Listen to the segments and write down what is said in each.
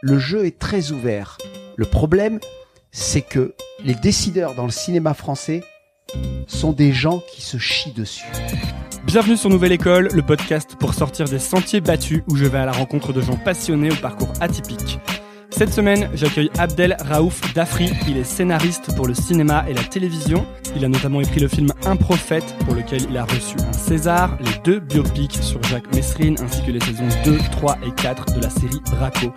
le jeu est très ouvert. Le problème, c'est que les décideurs dans le cinéma français sont des gens qui se chient dessus. Bienvenue sur Nouvelle École, le podcast pour sortir des sentiers battus où je vais à la rencontre de gens passionnés au parcours atypique. Cette semaine, j'accueille Abdel Raouf Dafri. Il est scénariste pour le cinéma et la télévision. Il a notamment écrit le film Un prophète, pour lequel il a reçu un César, les deux biopics sur Jacques Messrine, ainsi que les saisons 2, 3 et 4 de la série Braco.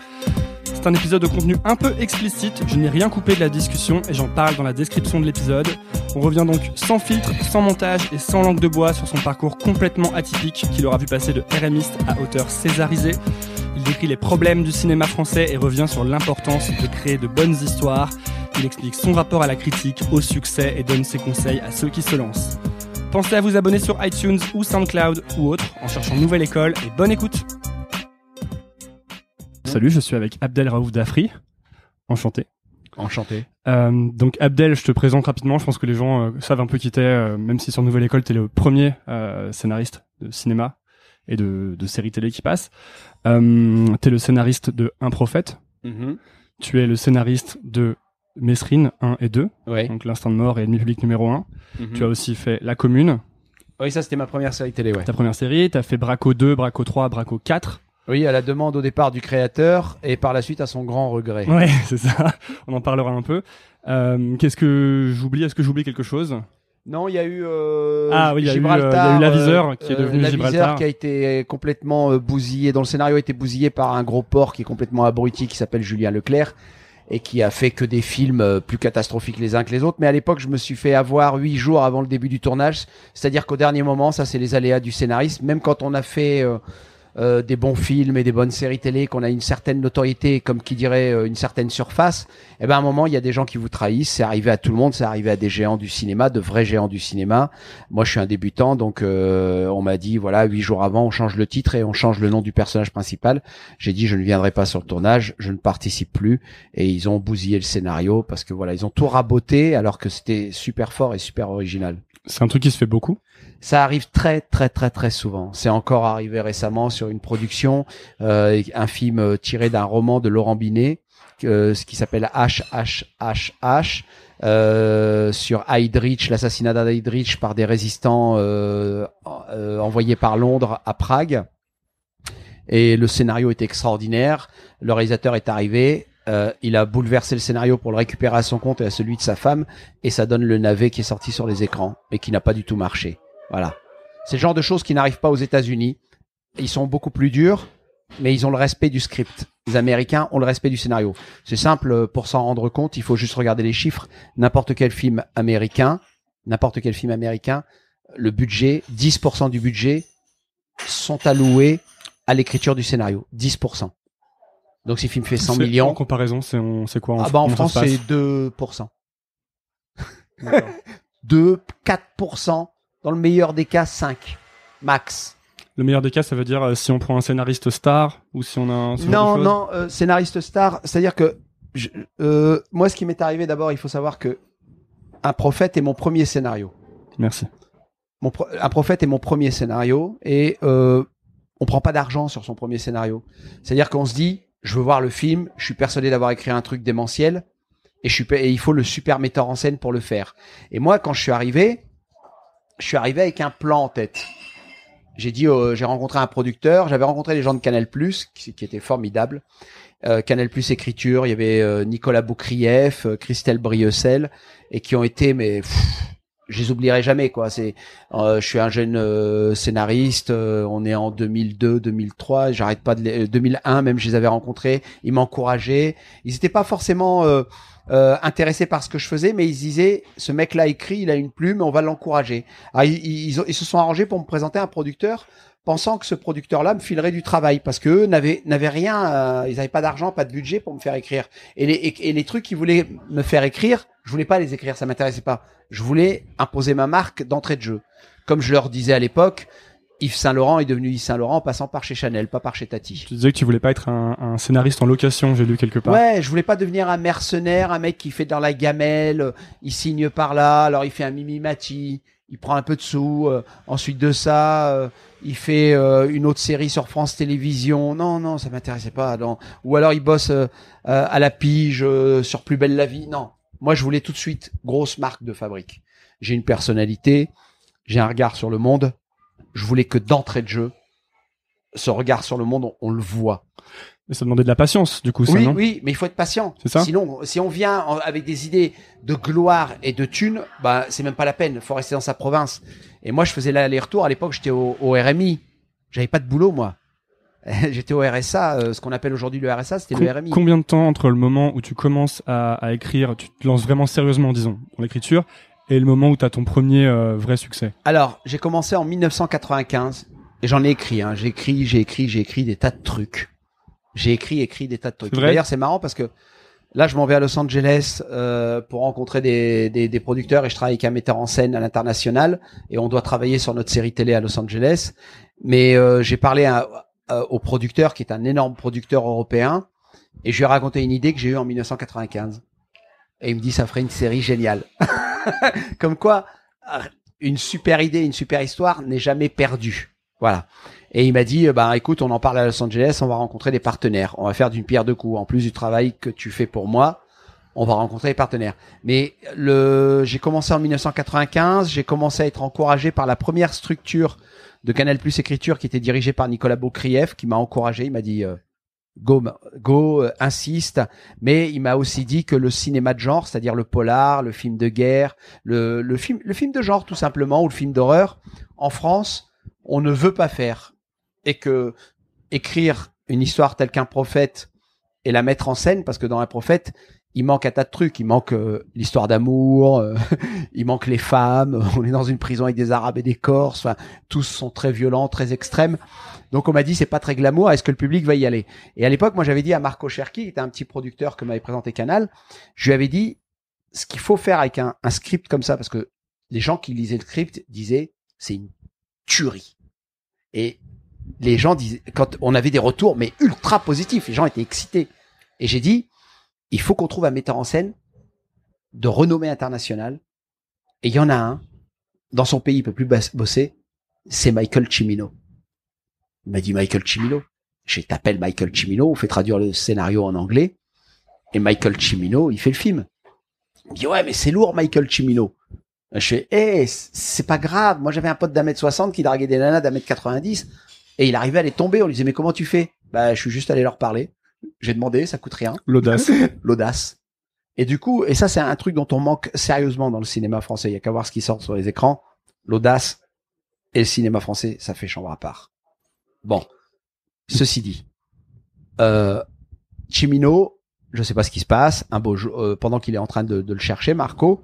C'est un épisode de contenu un peu explicite, je n'ai rien coupé de la discussion et j'en parle dans la description de l'épisode. On revient donc sans filtre, sans montage et sans langue de bois sur son parcours complètement atypique qu'il aura vu passer de RMiste à auteur césarisé. Il décrit les problèmes du cinéma français et revient sur l'importance de créer de bonnes histoires. Il explique son rapport à la critique, au succès et donne ses conseils à ceux qui se lancent. Pensez à vous abonner sur iTunes ou SoundCloud ou autre en cherchant Nouvelle École et bonne écoute Salut, je suis avec Abdel Raouf Dafri. Enchanté. Enchanté. Euh, donc Abdel, je te présente rapidement. Je pense que les gens euh, savent un peu qui t'es, euh, même si sur Nouvelle École, t'es le premier euh, scénariste de cinéma et de, de séries télé qui passe. Euh, t'es le scénariste de Un prophète. Mhm. Tu es le scénariste de Mesrine 1 et 2, Ouais. donc L'Instant de mort et Ennemi public numéro 1. Mhm. Tu as aussi fait La Commune, Oui, ça c'était ma première série télé, ouais. ta première série. T'as fait Braco 2, Braco 3, Braco 4. Oui, à la demande au départ du créateur et par la suite à son grand regret. Ouais, c'est ça. On en parlera un peu. Euh, Qu'est-ce que j'oublie? Est-ce que j'oublie quelque chose? Non, il y a eu euh, Ah oui, il y a eu, euh, il y a eu l'aviseur qui est euh, devenu Gibraltar. qui a été complètement bousillé, dont le scénario a été bousillé par un gros porc qui est complètement abruti, qui s'appelle Julien Leclerc et qui a fait que des films plus catastrophiques les uns que les autres. Mais à l'époque, je me suis fait avoir huit jours avant le début du tournage, c'est-à-dire qu'au dernier moment, ça c'est les aléas du scénariste. Même quand on a fait euh, euh, des bons films et des bonnes séries télé, qu'on a une certaine notoriété, comme qui dirait euh, une certaine surface, eh ben à un moment il y a des gens qui vous trahissent. C'est arrivé à tout le monde, c'est arrivé à des géants du cinéma, de vrais géants du cinéma. Moi je suis un débutant, donc euh, on m'a dit voilà huit jours avant on change le titre et on change le nom du personnage principal. J'ai dit je ne viendrai pas sur le tournage, je ne participe plus et ils ont bousillé le scénario parce que voilà ils ont tout raboté alors que c'était super fort et super original. C'est un truc qui se fait beaucoup? Ça arrive très très très très souvent. C'est encore arrivé récemment sur une production, euh, un film euh, tiré d'un roman de Laurent Binet, euh, ce qui s'appelle H H H H. euh, sur Heydrich, l'assassinat d'Heydrich par des résistants euh, euh, envoyés par Londres à Prague. Et le scénario est extraordinaire. Le réalisateur est arrivé. euh, il a bouleversé le scénario pour le récupérer à son compte et à celui de sa femme. Et ça donne le navet qui est sorti sur les écrans et qui n'a pas du tout marché. Voilà. C'est le genre de choses qui n'arrivent pas aux États-Unis. Ils sont beaucoup plus durs, mais ils ont le respect du script. Les Américains ont le respect du scénario. C'est simple, euh, pour s'en rendre compte, il faut juste regarder les chiffres. N'importe quel film américain, n'importe quel film américain, le budget, 10% du budget sont alloués à l'écriture du scénario. 10%. Donc si le film fait 100 C'est- millions, En comparaison, c'est quoi en, ah bah en France c'est 2%. D'accord. 2, 4%. Dans le meilleur des cas, 5. Max. Le meilleur des cas, ça veut dire euh, si on prend un scénariste star ou si on a un. Non, non, euh, scénariste star, c'est-à-dire que je- euh, moi, ce qui m'est arrivé d'abord, il faut savoir que Un prophète est mon premier scénario. Merci. Mon pro- un prophète est mon premier scénario et euh, on prend pas d'argent sur son premier scénario. C'est-à-dire qu'on se dit, je veux voir le film, je suis persuadé d'avoir écrit un truc démentiel et, je suis, et il faut le super metteur en scène pour le faire. Et moi, quand je suis arrivé, je suis arrivé avec un plan en tête. J'ai dit, euh, j'ai rencontré un producteur, j'avais rencontré les gens de Canal qui, qui étaient formidables. Euh, Canal Écriture, il y avait euh, Nicolas Boukrieff, euh, Christelle Brieussel, et qui ont été, mais pff, je les oublierai jamais quoi. C'est, euh, je suis un jeune euh, scénariste, euh, on est en 2002, 2003, j'arrête pas de les, euh, 2001 même, je les avais rencontrés, ils m'encourageaient. Ils n'étaient pas forcément euh, intéressés par ce que je faisais, mais ils disaient, ce mec-là écrit, il a une plume, on va l'encourager. Ah, ils, ils, ils se sont arrangés pour me présenter un producteur pensant que ce producteur-là me filerait du travail parce que eux n'avaient n'avaient rien, euh, ils n'avaient pas d'argent, pas de budget pour me faire écrire. Et les et les trucs qu'ils voulaient me faire écrire, je voulais pas les écrire, ça m'intéressait pas. Je voulais imposer ma marque d'entrée de jeu. Comme je leur disais à l'époque, Yves Saint Laurent est devenu Yves Saint Laurent en passant par chez Chanel, pas par chez Tati. Tu disais que tu voulais pas être un, un scénariste en location, j'ai lu quelque part. Ouais, je voulais pas devenir un mercenaire, un mec qui fait dans la gamelle, euh, il signe par là, alors il fait un mimimati, il prend un peu de sous. euh, ensuite de ça, euh, il fait euh, une autre série sur France Télévisions. Non, non, ça m'intéressait pas. Non. Ou alors il bosse euh, euh, à la pige euh, sur Plus belle la vie. Non, moi je voulais tout de suite grosse marque de fabrique. J'ai une personnalité, j'ai un regard sur le monde. Je voulais que d'entrée de jeu, ce regard sur le monde, on, on le voit. Mais ça demandait de la patience, du coup, ça, Oui, non oui, mais il faut être patient. C'est ça Sinon, si on vient en- avec des idées de gloire et de thunes, bah c'est même pas la peine. Faut rester dans sa province. Et moi, je faisais l'aller-retour. À l'époque, j'étais au, au RMI. J'avais pas de boulot, moi. j'étais au RSA. euh, ce qu'on appelle aujourd'hui le RSA, c'était Com- le RMI. Combien de temps entre le moment où tu commences à, à écrire, tu te lances vraiment sérieusement, disons, dans l'écriture, et le moment où tu as ton premier euh, vrai succès Alors, j'ai commencé en 1995 et j'en ai écrit. Hein. J'ai écrit, j'ai écrit, j'ai écrit des tas de trucs. J'ai écrit, écrit des tas de trucs. D'ailleurs, c'est marrant parce que là, je m'en vais à Los Angeles euh, pour rencontrer des, des, des producteurs et je travaille avec un metteur en scène à l'international et on doit travailler sur notre série télé à Los Angeles. Mais euh, j'ai parlé à- à- au producteur qui est un énorme producteur européen et je lui ai raconté une idée que j'ai eue en 1995. Et il me dit, ça ferait une série géniale. Comme quoi, une super idée, une super histoire n'est jamais perdue. Voilà. Et il m'a dit, euh, bah écoute, on en parle à Los Angeles, on va rencontrer des partenaires, on va faire d'une pierre deux coups. En plus du travail que tu fais pour moi, on va rencontrer des partenaires. Mais le, j'ai commencé en 1995, j'ai commencé à être encouragé par la première structure de Canal Plus Écriture qui était dirigée par Nicolas Beaucrief, qui m'a encouragé. Il m'a dit, euh, go, euh, insiste. Mais il m'a aussi dit que le cinéma de genre, c'est-à-dire le polar, le film de guerre, le, le film, le film de genre tout simplement, ou le film d'horreur, en France, on ne veut pas faire. Et que écrire une histoire telle qu'un prophète et la mettre en scène, parce que dans un prophète, il manque un tas de trucs. Il manque euh, l'histoire d'amour, euh, il manque les femmes. On est dans une prison avec des Arabes et des Corses. Enfin, tous sont très violents, très extrêmes. Donc on m'a dit c'est pas très glamour. Est-ce que le public va y aller? Et à l'époque, moi j'avais dit à Marco Cherki, qui était un petit producteur que m'avait présenté Canal, je lui avais dit ce qu'il faut faire avec un, script comme ça, parce que les gens qui lisaient le script disaient c'est une tuerie. Et les gens disaient, quand on avait des retours, mais ultra positifs, les gens étaient excités. Et j'ai dit, il faut qu'on trouve un metteur en scène de renommée internationale. Et il y en a un, dans son pays, il peut plus bosser, c'est Michael Cimino. Il m'a dit Michael Cimino. Je t'appelle Michael Cimino, on fait traduire le scénario en anglais. Et Michael Cimino, il fait le film. Il me dit, ouais, mais c'est lourd, Michael Cimino. Je fais, eh, c'est pas grave. Moi, j'avais un pote d'un mètre soixante qui draguait des nanas d'un mètre 90 et il arrivait à les tomber. On lui disait, mais comment tu fais? Bah, je suis juste allé leur parler. J'ai demandé, ça coûte rien. L'audace. L'audace. Et du coup, et ça, c'est un truc dont on manque sérieusement dans le cinéma français. Il y a qu'à voir ce qui sort sur les écrans. L'audace et le cinéma français, ça fait chambre à part. Bon. Ceci dit, euh, Chimino, je sais pas ce qui se passe. Un beau euh, pendant qu'il est en train de, de le chercher, Marco,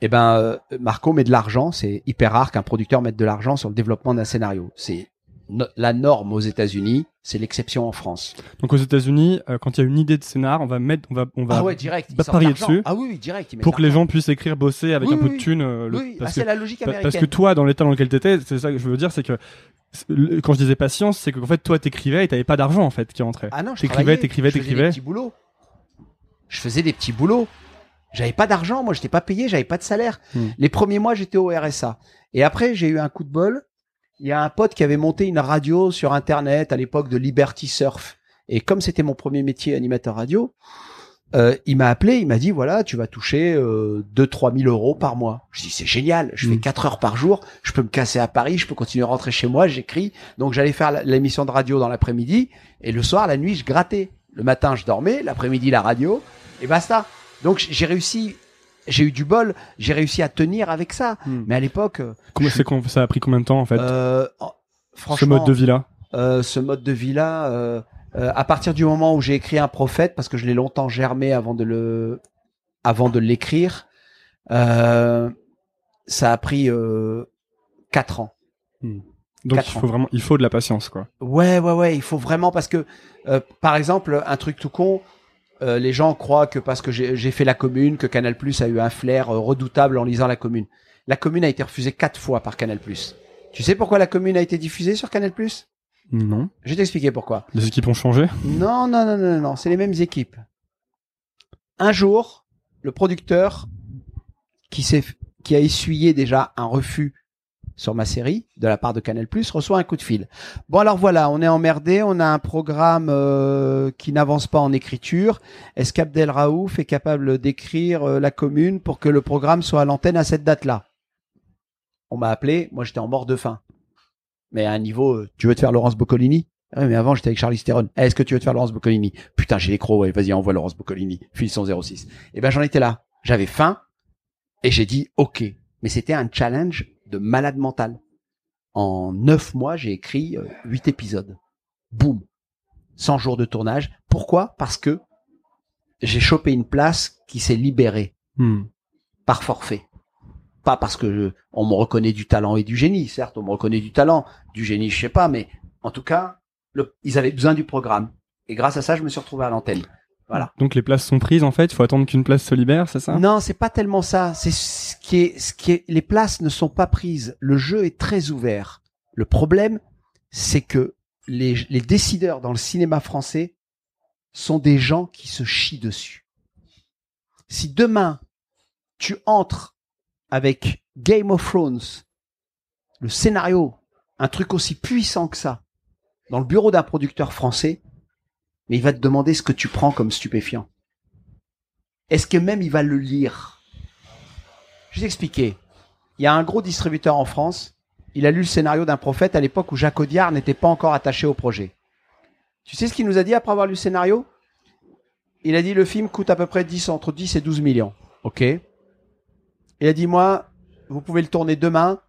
eh ben, euh, Marco met de l'argent. C'est hyper rare qu'un producteur mette de l'argent sur le développement d'un scénario. C'est no- la norme aux États-Unis, c'est l'exception en France. Donc aux États-Unis, euh, quand il y a une idée de scénar, on va mettre, on va, on va ah ouais, direct. ils pas sortent parier dessus Ah oui, oui, direct. ils pour que les gens puissent écrire, bosser avec Oui, un peu de thunes. euh, le- Oui, ah, c'est que, la logique américaine. parce que toi, dans l'état dans lequel t'étais, c'est ça que je veux dire, c'est que le- quand je disais patience, c'est qu'en fait toi t'écrivais et t'avais pas d'argent en fait qui rentrait. Ah non, je T'écrivais, t'écrivais, t'écrivais. des petits boulots. Je faisais des petits boulots. J'avais pas d'argent, moi, j'étais pas payé, j'avais pas de salaire. Hmm. Les premiers mois, j'étais au RSA. Et après, j'ai eu un coup de bol. Il y a un pote qui avait monté une radio sur Internet à l'époque de Liberty Surf. Et comme c'était mon premier métier animateur radio, euh, il m'a appelé, il m'a dit voilà, tu vas toucher euh, 2-3 000 euros par mois. Je dis c'est génial, je fais Mm. 4 heures par jour, je peux me casser à Paris, je peux continuer à rentrer chez moi, j'écris. Donc j'allais faire l'émission de radio dans l'après-midi et le soir, la nuit, je grattais. Le matin, je dormais, l'après-midi, la radio et basta. Donc j'ai réussi, j'ai eu du bol, j'ai réussi à tenir avec ça. Hmm. Mais à l'époque, euh, Comment je- c'est ça a pris combien de temps en fait? Euh, en- ce franchement, mode de vie là euh, ce mode de vie là euh, euh, à partir du moment où j'ai écrit un prophète parce que je l'ai longtemps germé avant de le avant de l'écrire euh, ça a pris euh, quatre ans Donc Quatre il faut vraiment, il faut de la patience quoi. ouais ouais ouais il faut vraiment parce que euh, par exemple un truc tout con euh, les gens croient que parce que j'ai fait la commune que Canal Plus a eu un flair euh, redoutable en lisant la commune la commune a été refusée quatre fois par Canal Plus tu sais pourquoi la commune a été diffusée sur Canal Plus? Non. je vais t'expliquer pourquoi Les équipes ont changé? Non, non, non, non, non, non, c'est les mêmes équipes. Un jour, le producteur qui s'est qui a essuyé déjà un refus sur ma série de la part de Canal+, reçoit un coup de fil. Bon alors voilà, on est emmerdé, on a un programme euh, qui n'avance pas en écriture. Est-ce qu'Abdel Raouf est capable d'écrire euh, la commune pour que le programme soit à l'antenne à cette date-là? On m'a appelé, moi j'étais en mort de faim. Mais à un niveau, euh, tu veux te faire Laurence Boccolini? Ah oui, mais avant j'étais avec Charlie Theron. Eh, Est-ce que tu veux te faire Laurence Boccolini? Putain, j'ai les crocs, vas-y, envoie Laurence Boccolini. File son 06. Et ben j'en étais là. J'avais faim et j'ai dit OK. Mais c'était un challenge de malade mental. En neuf mois, j'ai écrit euh, huit épisodes. Boum. 100 jours de tournage. Pourquoi? Parce que j'ai chopé une place qui s'est libérée Hmm. par forfait. Pas parce que je- on me reconnaît du talent et du génie. Certes, on me reconnaît du talent, du génie, je sais pas, mais en tout cas, le- ils avaient besoin du programme. Et grâce à ça, je me suis retrouvé à l'antenne. Voilà. Donc les places sont prises en fait, il faut attendre qu'une place se libère, c'est ça? Non, c'est pas tellement ça. C'est ce qui est, ce qui est, les places ne sont pas prises. Le jeu est très ouvert. Le problème, c'est que les, les décideurs dans le cinéma français sont des gens qui se chient dessus. Si demain, tu entres avec Game of Thrones, le scénario, un truc aussi puissant que ça, dans le bureau d'un producteur français, mais il va te demander ce que tu prends comme stupéfiant. Est-ce que même il va le lire? Je vais t'expliquer. Il y a un gros distributeur en France. Il a lu le scénario d'un prophète à l'époque où Jacques Audiard n'était pas encore attaché au projet. Tu sais ce qu'il nous a dit après avoir lu le scénario? Il a dit le film coûte à peu près 10, entre 10 et 12 millions. Ok. Il a dit moi, vous pouvez le tourner demain.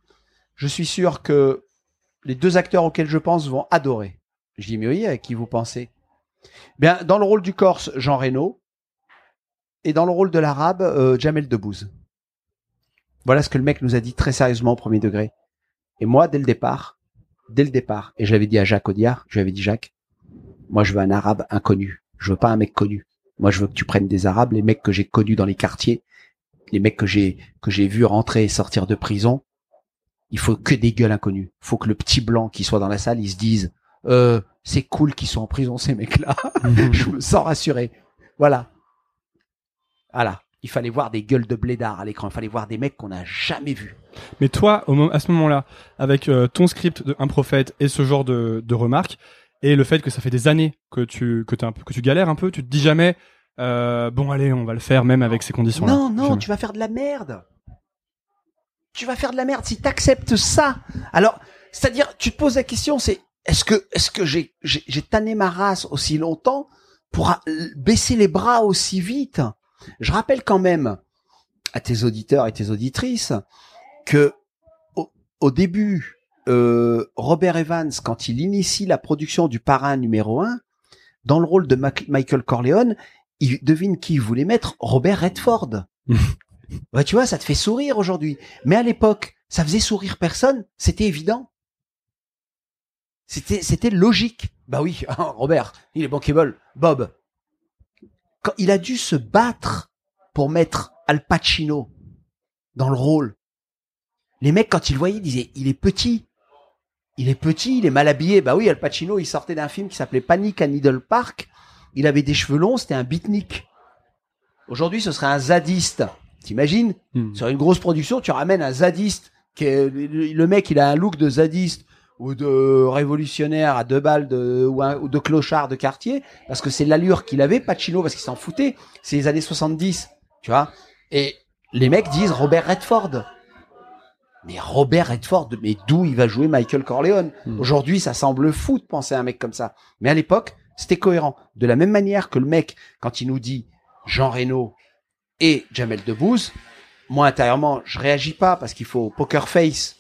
Je suis sûr que les deux acteurs auxquels je pense vont adorer. Je dis mais oui, avec qui vous pensez? Bien, dans le rôle du Corse, Jean Reno, et dans le rôle de l'arabe, euh, Jamel Debbouze. Voilà ce que le mec nous a dit très sérieusement au premier degré. Et moi, dès le départ, dès le départ, et je l'avais dit à Jacques Audiard, je lui avais dit Jacques, moi je veux un arabe inconnu, je veux pas un mec connu. Moi je veux que tu prennes des arabes, les mecs que j'ai connus dans les quartiers, les mecs que j'ai que j'ai vus rentrer et sortir de prison. Il faut que des gueules inconnues. Faut que le petit blanc qui soit dans la salle, il se dise, euh, c'est cool qu'ils sont en prison ces mecs-là. je me sens rassuré. Voilà. Voilà. Il fallait voir des gueules de blédards à l'écran. Il fallait voir des mecs qu'on n'a jamais vus. Mais toi, au à ce moment-là, avec euh, ton script de Un prophète et ce genre de, de remarques, et le fait que ça fait des années que tu que, un peu, que tu galères un peu, tu te dis jamais, euh, bon allez, on va le faire même avec ces conditions-là. Non, non, Jamais. tu vas faire de la merde. Tu vas faire de la merde si t'acceptes ça. Alors, c'est-à-dire, tu te poses la question, c'est est-ce que est-ce que j'ai j'ai j'ai tanné ma race aussi longtemps pour baisser les bras aussi vite? Je rappelle quand même à tes auditeurs et tes auditrices que au, au début, euh, Robert Evans, quand il initie la production du Parrain numéro 1, dans le rôle de Michael Corleone, il devine qui il voulait mettre Robert Redford. Tu vois, ça te fait sourire aujourd'hui. Mais à l'époque, ça faisait sourire personne. C'était évident. C'était, c'était logique. Bah oui, Robert, il est bankable. Bob. Quand il a dû se battre pour mettre Al Pacino dans le rôle. Les mecs, quand ils le voyaient, ils disaient, il est petit. Il est petit, il est mal habillé. Bah oui, Al Pacino, il sortait d'un film qui s'appelait Panic à Needle Park. Il avait des cheveux longs, c'était un beatnik. Aujourd'hui, ce serait un zadiste. T'imagines? Hmm. Sur une grosse production, tu ramènes un zadiste. Qui est, le mec, il a un look de zadiste ou de révolutionnaire à deux balles de, ou, un- ou de clochard de quartier, parce que c'est l'allure qu'il avait, Pacino, parce qu'il s'en foutait. C'est les années 70, tu vois. Et les mecs disent Robert Redford. Mais Robert Redford, mais d'où il va jouer Michael Corleone? Hmm. Aujourd'hui, ça semble fou de penser à un mec comme ça. Mais à l'époque, c'était cohérent. De la même manière que le mec, quand il nous dit Jean Reno et Jamel Debbouze, moi intérieurement, je réagis pas parce qu'il faut poker face.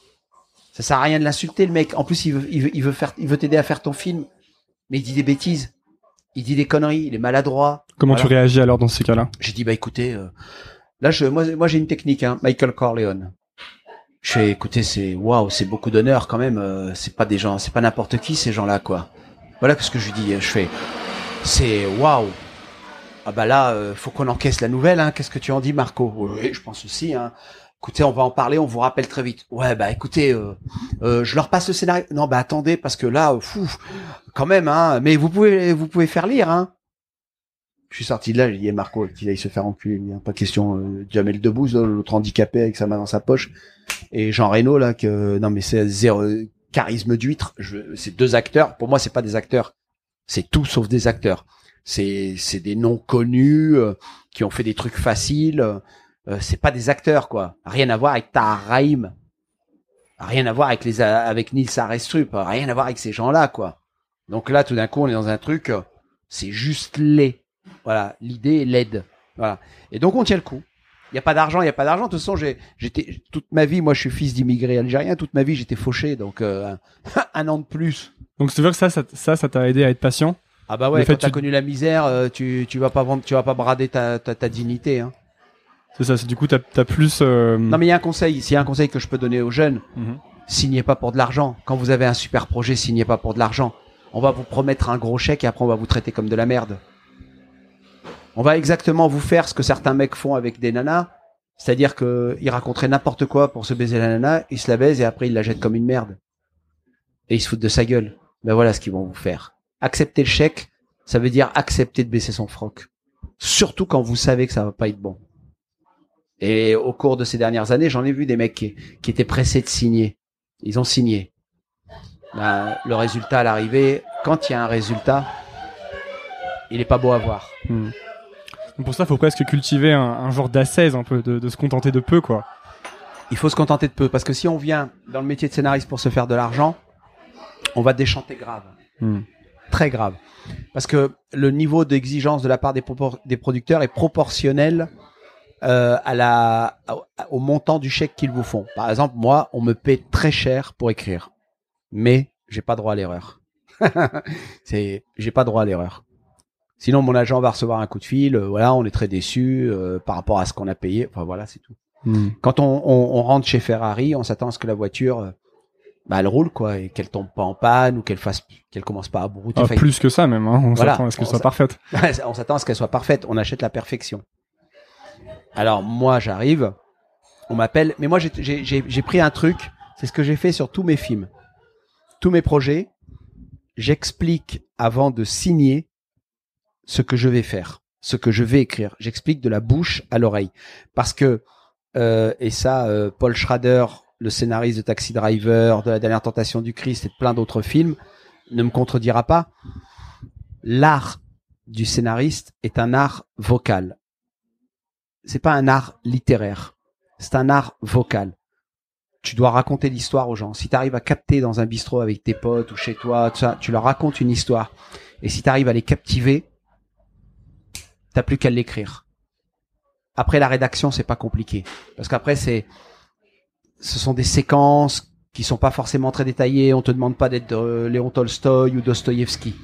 Ça sert à rien de l'insulter le mec. En plus, il veut, il veut, il veut faire, il veut t'aider à faire ton film, mais il dit des bêtises. Il dit des conneries. Il est maladroit. Comment Voilà. tu réagis alors dans ces cas-là J'ai dit bah écoutez, euh, là je, moi, moi j'ai une technique, hein, Michael Corleone. Je fais écoutez, c'est waouh, c'est beaucoup d'honneur quand même. euh, c'est pas des gens, c'est pas n'importe qui ces gens-là quoi. Voilà ce que je lui dis. Je fais, c'est waouh. Ah bah là, euh, faut qu'on encaisse la nouvelle. Hein. Qu'est-ce que tu en dis, Marco? Oui, je pense aussi. Hein. Écoutez, on va en parler, on vous rappelle très vite. Ouais, bah écoutez, euh, euh, je leur passe le scénario. Non, bah attendez, parce que là, euh, fou, quand même, hein. Mais vous pouvez, vous pouvez faire lire, hein. Je suis sorti de là, j'ai dit, Marco, qu'il aille se faire enculer, hein. pas question, euh, Jamel Debbouze, l'autre handicapé avec sa main dans sa poche, et Jean Reno, là, que, non, mais c'est zéro, charisme d'huître, c'est deux acteurs, pour moi, c'est pas des acteurs, c'est tout sauf des acteurs. C'est, c'est des noms connus, qui ont fait des trucs faciles, euh, c'est pas des acteurs, quoi. Rien à voir avec Tahar Rahim. Rien à voir avec les, avec Nils Arestrup, rien à voir avec ces gens-là, quoi. Donc là, tout d'un coup, on est dans un truc, euh, c'est juste laid. Voilà, l'idée est laide. Voilà. Et donc on tient le coup. Il n'y a pas d'argent, il n'y a pas d'argent. De toute façon, j'ai, j'étais toute ma vie, moi, je suis fils d'immigrés algériens. Toute ma vie, j'étais fauché, donc euh, un an de plus. Donc c'est vrai que ça, ça, ça, ça t'a aidé à être patient. Ah bah ouais, Le quand t'as tu- connu la misère, tu tu vas pas vendre, tu vas pas brader ta ta, ta dignité. Hein. C'est ça. c'est- Du coup, t'as as plus. euh, Non mais il y a un conseil. S'il y a un conseil que je peux donner aux jeunes, mhm. signez pas pour de l'argent. Quand vous avez un super projet, signez pas pour de l'argent. On va vous promettre un gros chèque et après on va vous traiter comme de la merde. On va exactement vous faire ce que certains mecs font avec des nanas. C'est-à-dire que ils raconteraient n'importe quoi pour se baiser la nana, ils se la baisent et après ils la jettent comme une merde. Et ils se foutent de sa gueule. Ben voilà ce qu'ils vont vous faire. Accepter le chèque, ça veut dire accepter de baisser son froc. Surtout quand vous savez que ça va pas être bon. Et au cours de ces dernières années, j'en ai vu des mecs qui, qui étaient pressés de signer. Ils ont signé. Ben, le résultat à l'arrivée, quand il y a un résultat, il est pas beau à voir. Hmm. Donc pour ça, faut presque cultiver un, un genre d'assaise un peu, de, de se contenter de peu, quoi. Il faut se contenter de peu parce que si on vient dans le métier de scénariste pour se faire de l'argent, on va déchanter grave, Hmm. très grave. Parce que le niveau d'exigence de la part des producteurs est proportionnel euh, à la, au- montant du chèque qu'ils vous font. Par exemple, moi, on me paie très cher pour écrire, mais j'ai pas droit à l'erreur. C'est, j'ai pas droit à l'erreur. Sinon, mon agent va recevoir un coup de fil. euh, voilà, on est très déçu euh, par rapport à ce qu'on a payé. Enfin voilà, c'est tout. Hmm. Quand on, on, on rentre chez Ferrari, on s'attend à ce que la voiture, euh, bah, elle roule quoi, et qu'elle tombe pas en panne ou qu'elle fasse, qu'elle commence pas à brouter. Ah, plus que ça même. Hein. On Voilà. s'attend à ce qu'elle soit parfaite. on s'attend à ce qu'elle soit parfaite. On achète la perfection. Alors moi, j'arrive, on m'appelle, mais moi j'ai- pris un truc. C'est ce que j'ai fait sur tous mes films, tous mes projets. J'explique avant de signer ce que je vais faire, ce que je vais écrire. J'explique de la bouche à l'oreille, parce que euh, et ça, euh, Paul Schrader, le scénariste de Taxi Driver, de La Dernière Tentation du Christ et plein d'autres films, ne me contredira pas. L'art du scénariste est un art vocal. C'est pas un art littéraire. C'est un art vocal. Tu dois raconter l'histoire aux gens. Si tu arrives à capter dans un bistrot avec tes potes ou chez toi, tu leur racontes une histoire. Et si tu arrives à les captiver, t'as plus qu'à l'écrire. Après la rédaction, c'est pas compliqué. Parce qu'après, c'est, ce sont des séquences qui sont pas forcément très détaillées. On te demande pas d'être euh, Léon Tolstoï ou Dostoïevski.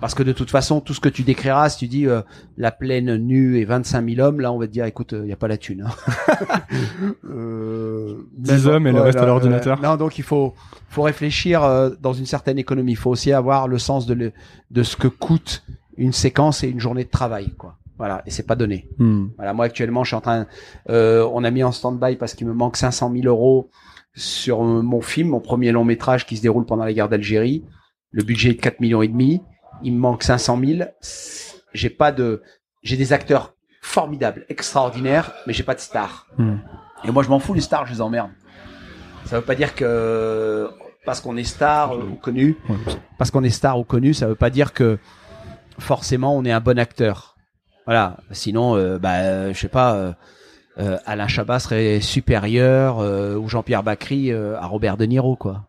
Parce que de toute façon, tout ce que tu décriras, si tu dis euh, la plaine nue et 25 000 hommes, là, on va te dire, écoute, il n'y a pas la thune. Hein. euh, Dix hommes et le reste à l'ordinateur. non, donc il faut, faut réfléchir euh, dans une certaine économie. Il faut aussi avoir le sens de, le- de ce que coûte une séquence et une journée de travail, quoi. Voilà, et c'est pas donné. Hmm. Voilà, moi actuellement, je suis en train. euh, on a mis en stand-by parce qu'il me manque 500 000 euros sur euh, mon film, mon premier long métrage qui se déroule pendant la guerre d'Algérie. Le budget est de 4 millions et demi. Il me manque 500 000. J'ai pas de. J'ai des acteurs formidables, extraordinaires, mais j'ai pas de stars. Hmm. Et moi, je m'en fous les stars, je les emmerde. Ça veut pas dire que parce qu'on est star ou connu, Ouais. parce qu'on est star ou connu, ça veut pas dire que forcément on est un bon acteur. Voilà. Sinon, euh, bah, euh, je sais pas, euh, euh, Alain Chabat serait supérieur euh, ou Jean-Pierre Bacry euh, à Robert De Niro, quoi.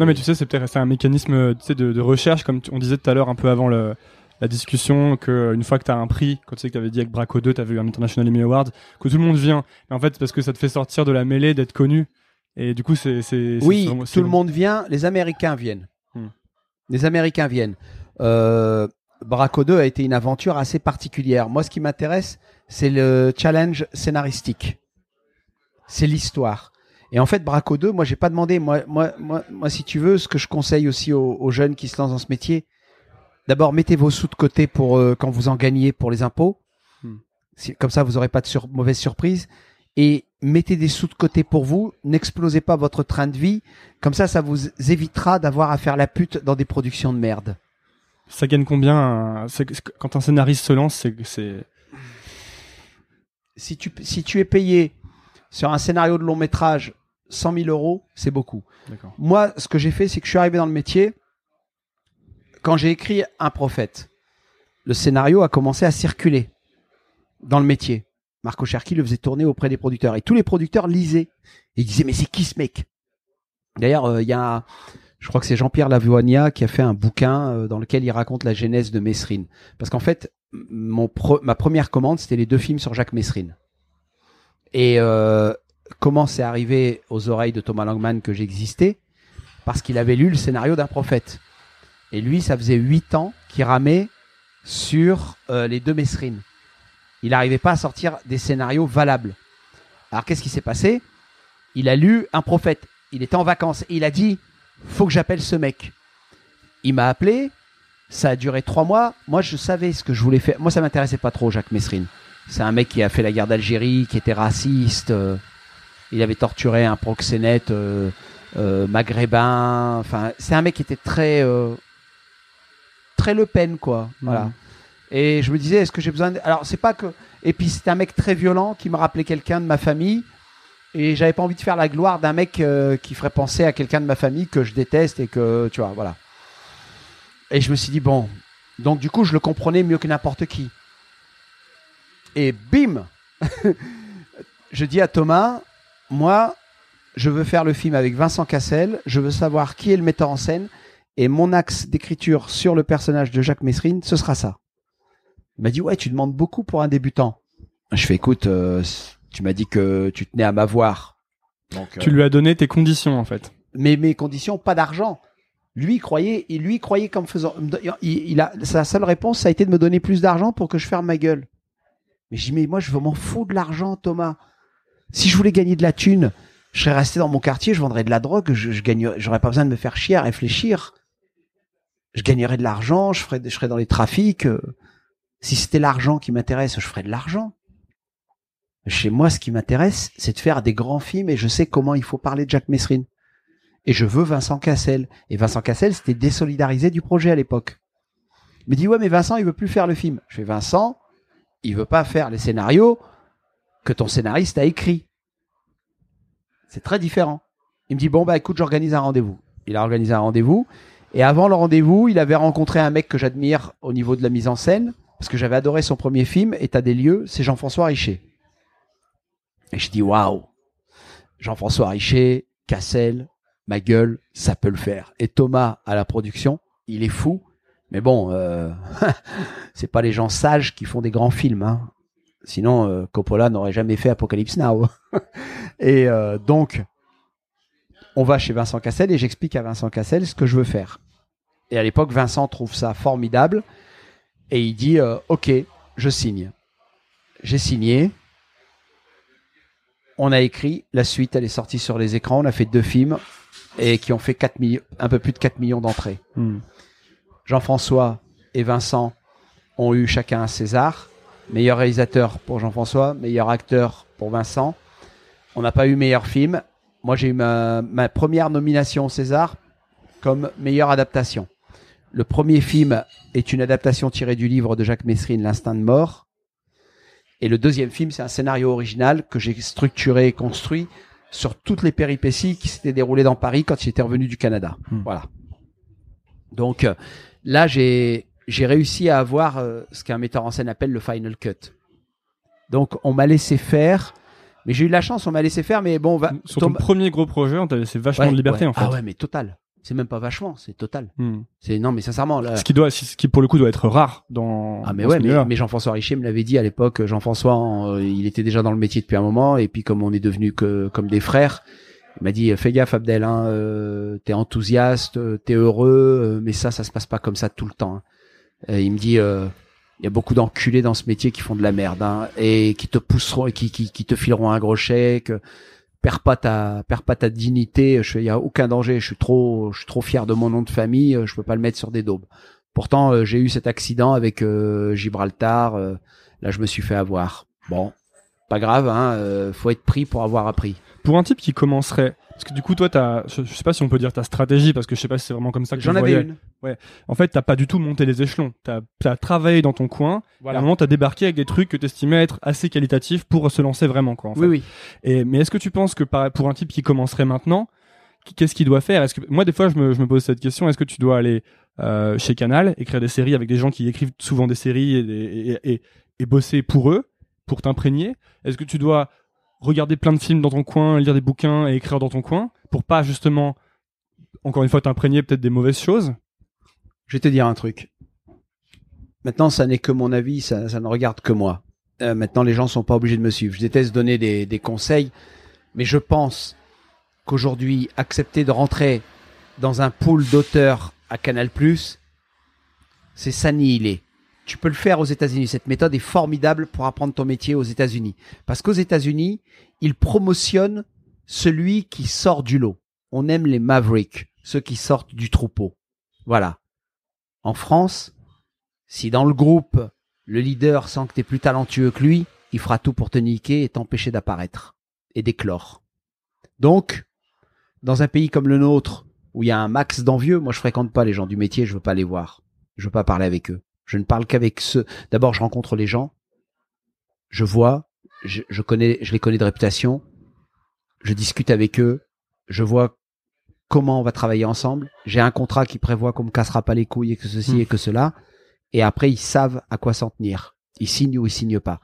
Non, mais tu sais, c'est peut-être c'est un mécanisme tu sais, de, de recherche, comme on disait tout à l'heure un peu avant le, la discussion, que une fois que tu as un prix, quand tu sais que tu avais dit avec Braco 2, tu avais eu un International Emmy Award, que tout le monde vient. Mais en fait, c'est parce que ça te fait sortir de la mêlée, d'être connu. Et du coup, c'est. c'est- c'est Oui, vraiment- tout le monde vient. Les Américains viennent. Hmm. Les Américains viennent. Euh, Braco 2 a été une aventure assez particulière. Moi, ce qui m'intéresse, c'est le challenge scénaristique. C'est l'histoire. Et en fait, Braco 2, moi, j'ai pas demandé. Moi, moi, moi, moi, si tu veux, ce que je conseille aussi aux, aux jeunes qui se lancent dans ce métier, d'abord, mettez vos sous de côté pour euh, quand vous en gagnez pour les impôts. Hmm. Comme ça, vous aurez pas de sur- mauvaise surprise. Et mettez des sous de côté pour vous. N'explosez pas votre train de vie. Comme ça, ça vous évitera d'avoir à faire la pute dans des productions de merde. Ça gagne combien un- c'est- Quand un scénariste se lance, c'est Si tu, si tu es payé sur un scénario de long métrage 100 000 euros, c'est beaucoup. Moi, ce que j'ai fait, c'est que je suis arrivé dans le métier. Quand j'ai écrit Un prophète, le scénario a commencé à circuler dans le métier. Marco Cherki le faisait tourner auprès des producteurs. Et tous les producteurs lisaient. Et ils disaient, mais c'est qui ce mec? D'ailleurs, euh, il y a, je crois que c'est Jean-Pierre Lavoigna qui a fait un bouquin euh, dans lequel il raconte la genèse de Mesrine. Parce qu'en fait, ma première commande, c'était les deux films sur Jacques Mesrine. Et euh, comment c'est arrivé aux oreilles de Thomas Langman que j'existais? Parce qu'il avait lu le scénario d'un prophète. Et lui, ça faisait huit ans qu'il ramait sur euh, les deux Mesrines. Il n'arrivait pas à sortir des scénarios valables. Alors qu'est-ce qui s'est passé? Il a lu un prophète. Il était en vacances il a dit faut que j'appelle ce mec. Il m'a appelé. Ça a duré trois mois. Moi, je savais ce que je voulais faire. Moi, ça m'intéressait pas trop, Jacques Mesrine. C'est un mec qui a fait la guerre d'Algérie, qui était raciste. euh, il avait torturé un proxénète euh, euh, maghrébin. Enfin, c'est un mec qui était très très Le Pen, quoi. Voilà. Mhm. Et je me disais, est-ce que j'ai besoin de... Alors, c'est pas que... Et puis, c'était un mec très violent qui me rappelait quelqu'un de ma famille. Et j'avais pas envie de faire la gloire d'un mec qui ferait penser à quelqu'un de ma famille que je déteste et que, tu vois, voilà. Et je me suis dit, bon. Donc, du coup, je le comprenais mieux que n'importe qui. Et bim Je dis à Thomas, moi, je veux faire le film avec Vincent Cassel. Je veux savoir qui est le metteur en scène. Et mon axe d'écriture sur le personnage de Jacques Mesrine, ce sera ça. Il m'a dit, ouais, tu demandes beaucoup pour un débutant. Je fais, écoute, euh, tu m'as dit que tu tenais à m'avoir. Donc, Tu euh, lui as donné tes conditions en fait. mais mes conditions, pas d'argent. Lui croyait, il lui croyait comme faisant, il, a sa seule réponse, ça a été de me donner plus d'argent pour que je ferme ma gueule. Mais j'ai dit, mais moi je m'en fous de l'argent, Thomas. Si je voulais gagner de la thune, je serais resté dans mon quartier, je vendrais de la drogue, je, je j'aurais pas besoin de me faire chier à réfléchir. Je gagnerais de l'argent, je ferais, je serais dans les trafics. euh. Si c'était l'argent qui m'intéresse, je ferais de l'argent. Chez moi, ce qui m'intéresse, c'est de faire des grands films et je sais comment il faut parler de Jacques Messrine. Et je veux Vincent Cassel. Et Vincent Cassel, c'était désolidarisé du projet à l'époque. Il me dit, ouais, mais Vincent, il veut plus faire le film. Je fais, Vincent, il veut pas faire les scénarios que ton scénariste a écrit. C'est très différent. Il me dit, bon, bah, écoute, j'organise un rendez-vous. Il a organisé un rendez-vous. Et avant le rendez-vous, il avait rencontré un mec que j'admire au niveau de la mise en scène, parce que j'avais adoré son premier film, État des lieux, c'est Jean-François Richer. Et je dis, waouh, Jean-François Richer, Cassel, ma gueule, ça peut le faire. Et Thomas à la production, il est fou. Mais bon, euh, c'est pas les gens sages qui font des grands films. Hein. Sinon, euh, Coppola n'aurait jamais fait Apocalypse Now. et euh, donc, on va chez Vincent Cassel et j'explique à Vincent Cassel ce que je veux faire. Et à l'époque, Vincent trouve ça formidable et il dit euh, Ok, je signe. J'ai signé. On a écrit, la suite, elle est sortie sur les écrans. On a fait deux films et qui ont fait 4 millions, un peu plus de 4 millions d'entrées. Hmm. Jean-François et Vincent ont eu chacun un César. Meilleur réalisateur pour Jean-François, meilleur acteur pour Vincent. On n'a pas eu meilleur film. Moi, j'ai eu ma, ma première nomination au César comme meilleure adaptation. Le premier film est une adaptation tirée du livre de Jacques Messrine, L'instinct de mort. Et le deuxième film, c'est un scénario original que j'ai structuré et construit sur toutes les péripéties qui s'étaient déroulées dans Paris quand il était revenu du Canada. Hmm. Voilà. Donc euh, là, j'ai j'ai réussi à avoir euh, ce qu'un metteur en scène appelle le final cut. Donc on m'a laissé faire, mais j'ai eu de la chance, on m'a laissé faire, mais bon, va, Sur ton premier gros projet, on t'a laissé vachement Ouais, de liberté ouais. en fait. Ah ouais, mais total. C'est même pas vachement, c'est total. Hmm. C'est non, mais sincèrement là. Ce qui doit, ce qui pour le coup doit être rare dans. Ah mais dans ouais, mais, mais Jean-François Richer me l'avait dit à l'époque. Jean-François, euh, il était déjà dans le métier depuis un moment, et puis comme on est devenu que comme des frères, il m'a dit fais gaffe Abdel, hein, euh, t'es enthousiaste, euh, t'es heureux, euh, mais ça, ça se passe pas comme ça tout le temps. hein. Euh, il me dit euh, il y a beaucoup d'enculés dans ce métier qui font de la merde hein, et qui te pousseront et qui, qui, qui te fileront un gros chèque. Perds pas ta, perds pas ta dignité. Il y a aucun danger. Je suis trop, je suis trop fier de mon nom de famille. euh, Je peux pas le mettre sur des daubes. Pourtant, euh, j'ai eu cet accident avec euh, Gibraltar. là, je me suis fait avoir. Bon, pas grave. Hein, faut être pris pour avoir appris. pour un type qui commencerait, parce que du coup, toi, je, je sais pas si on peut dire ta stratégie, parce que je sais pas si c'est vraiment comme ça que J'en avais voyais. une. En fait, t'as pas du tout monté les échelons. T'as as travaillé dans ton coin. Et à un moment, t'as débarqué avec des trucs que t'estimais être assez qualitatifs pour se lancer vraiment, quoi. En fait. Oui, oui. Et, mais est-ce que tu penses que par- pour un type qui commencerait maintenant, qu'est-ce qu'il doit faire? Est-ce que moi des fois je me, je me pose cette question Est-ce que tu dois aller euh, chez Canal écrire des séries avec des gens qui écrivent souvent des séries et, des- et, et, et bosser pour eux, pour t'imprégner? Est-ce que tu dois regarder plein de films dans ton coin, lire des bouquins et écrire dans ton coin pour pas justement encore une fois t'imprégner peut-être des mauvaises choses Je vais te dire un truc. Maintenant, ça n'est que mon avis, ça, ça ne regarde que moi. Euh, maintenant, les gens sont pas obligés de me suivre. Je déteste donner des, des conseils, mais je pense qu'aujourd'hui, accepter de rentrer dans un pool d'auteurs à Canal+, c'est s'annihiler. Tu peux le faire aux États-Unis. Cette méthode est formidable pour apprendre ton métier aux États-Unis. Parce qu'aux États-Unis, ils promotionnent celui qui sort du lot. On aime les mavericks, ceux qui sortent du troupeau. Voilà. En France, si dans le groupe, le leader sent que t'es plus talentueux que lui, il fera tout pour te niquer et t'empêcher d'apparaître et d'éclore. Donc, dans un pays comme le nôtre, où il y a un max d'envieux, moi je fréquente pas les gens du métier, je veux pas les voir. Je veux pas parler avec eux. Je ne parle qu'avec ceux. D'abord, je rencontre les gens, je vois, je, je connais, je les connais de réputation, je discute avec eux, je vois comment on va travailler ensemble. J'ai un contrat qui prévoit qu'on me cassera pas les couilles et que ceci Hmm. et que cela. Et après, ils savent à quoi s'en tenir. Ils signent ou ils signent pas.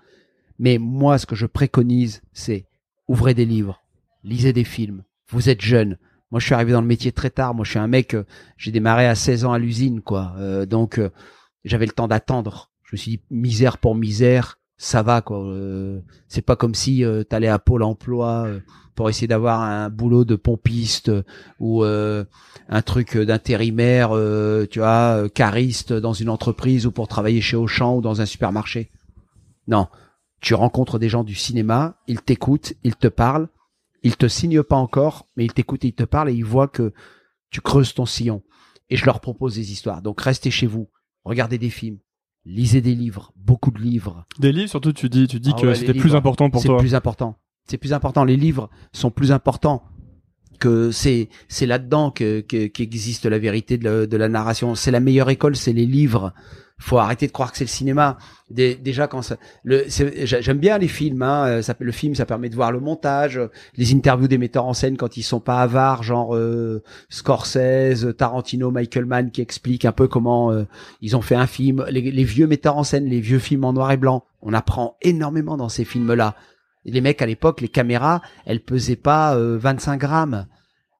Mais moi, ce que je préconise, c'est ouvrez des livres, lisez des films. Vous êtes jeune. Moi, je suis arrivé dans le métier très tard. Moi, je suis un mec. euh, J'ai démarré à 16 ans à l'usine, quoi. Euh, donc, euh, j'avais le temps d'attendre. Je me suis dit misère pour misère, ça va, quoi. Euh, c'est pas comme si euh, t'allais à Pôle Emploi euh, pour essayer d'avoir un boulot de pompiste euh, ou euh, un truc d'intérimaire, tu vois, cariste dans une entreprise ou pour travailler chez Auchan ou dans un supermarché. Non, tu rencontres des gens du cinéma, ils t'écoutent, ils te parlent, ils te signent pas encore, mais ils t'écoutent ils te parlent et ils voient que tu creuses ton sillon. Et je leur propose des histoires. Donc restez chez vous, regardez des films, lisez des livres, beaucoup de livres. Des livres surtout tu dis tu dis Ah que ouais, c'était plus important pour C'est toi. plus important. C'est plus important. Les livres sont plus importants que c'est c'est là-dedans que que- qu'existe la vérité de la, de la narration. C'est la meilleure école, c'est les livres. Faut arrêter de croire que c'est le cinéma. Dé- déjà quand j'aime bien les films. Hein, euh, le film, ça permet de voir le montage, euh, les interviews des metteurs en scène quand ils sont pas avares, genre euh, Scorsese, Tarantino, Michael Mann, qui expliquent un peu comment euh, ils ont fait un film. Les, vieux metteurs en scène, les vieux films en noir et blanc. On apprend énormément dans ces films-là. Les mecs à l'époque, les caméras, elles pesaient pas euh, 25 grammes.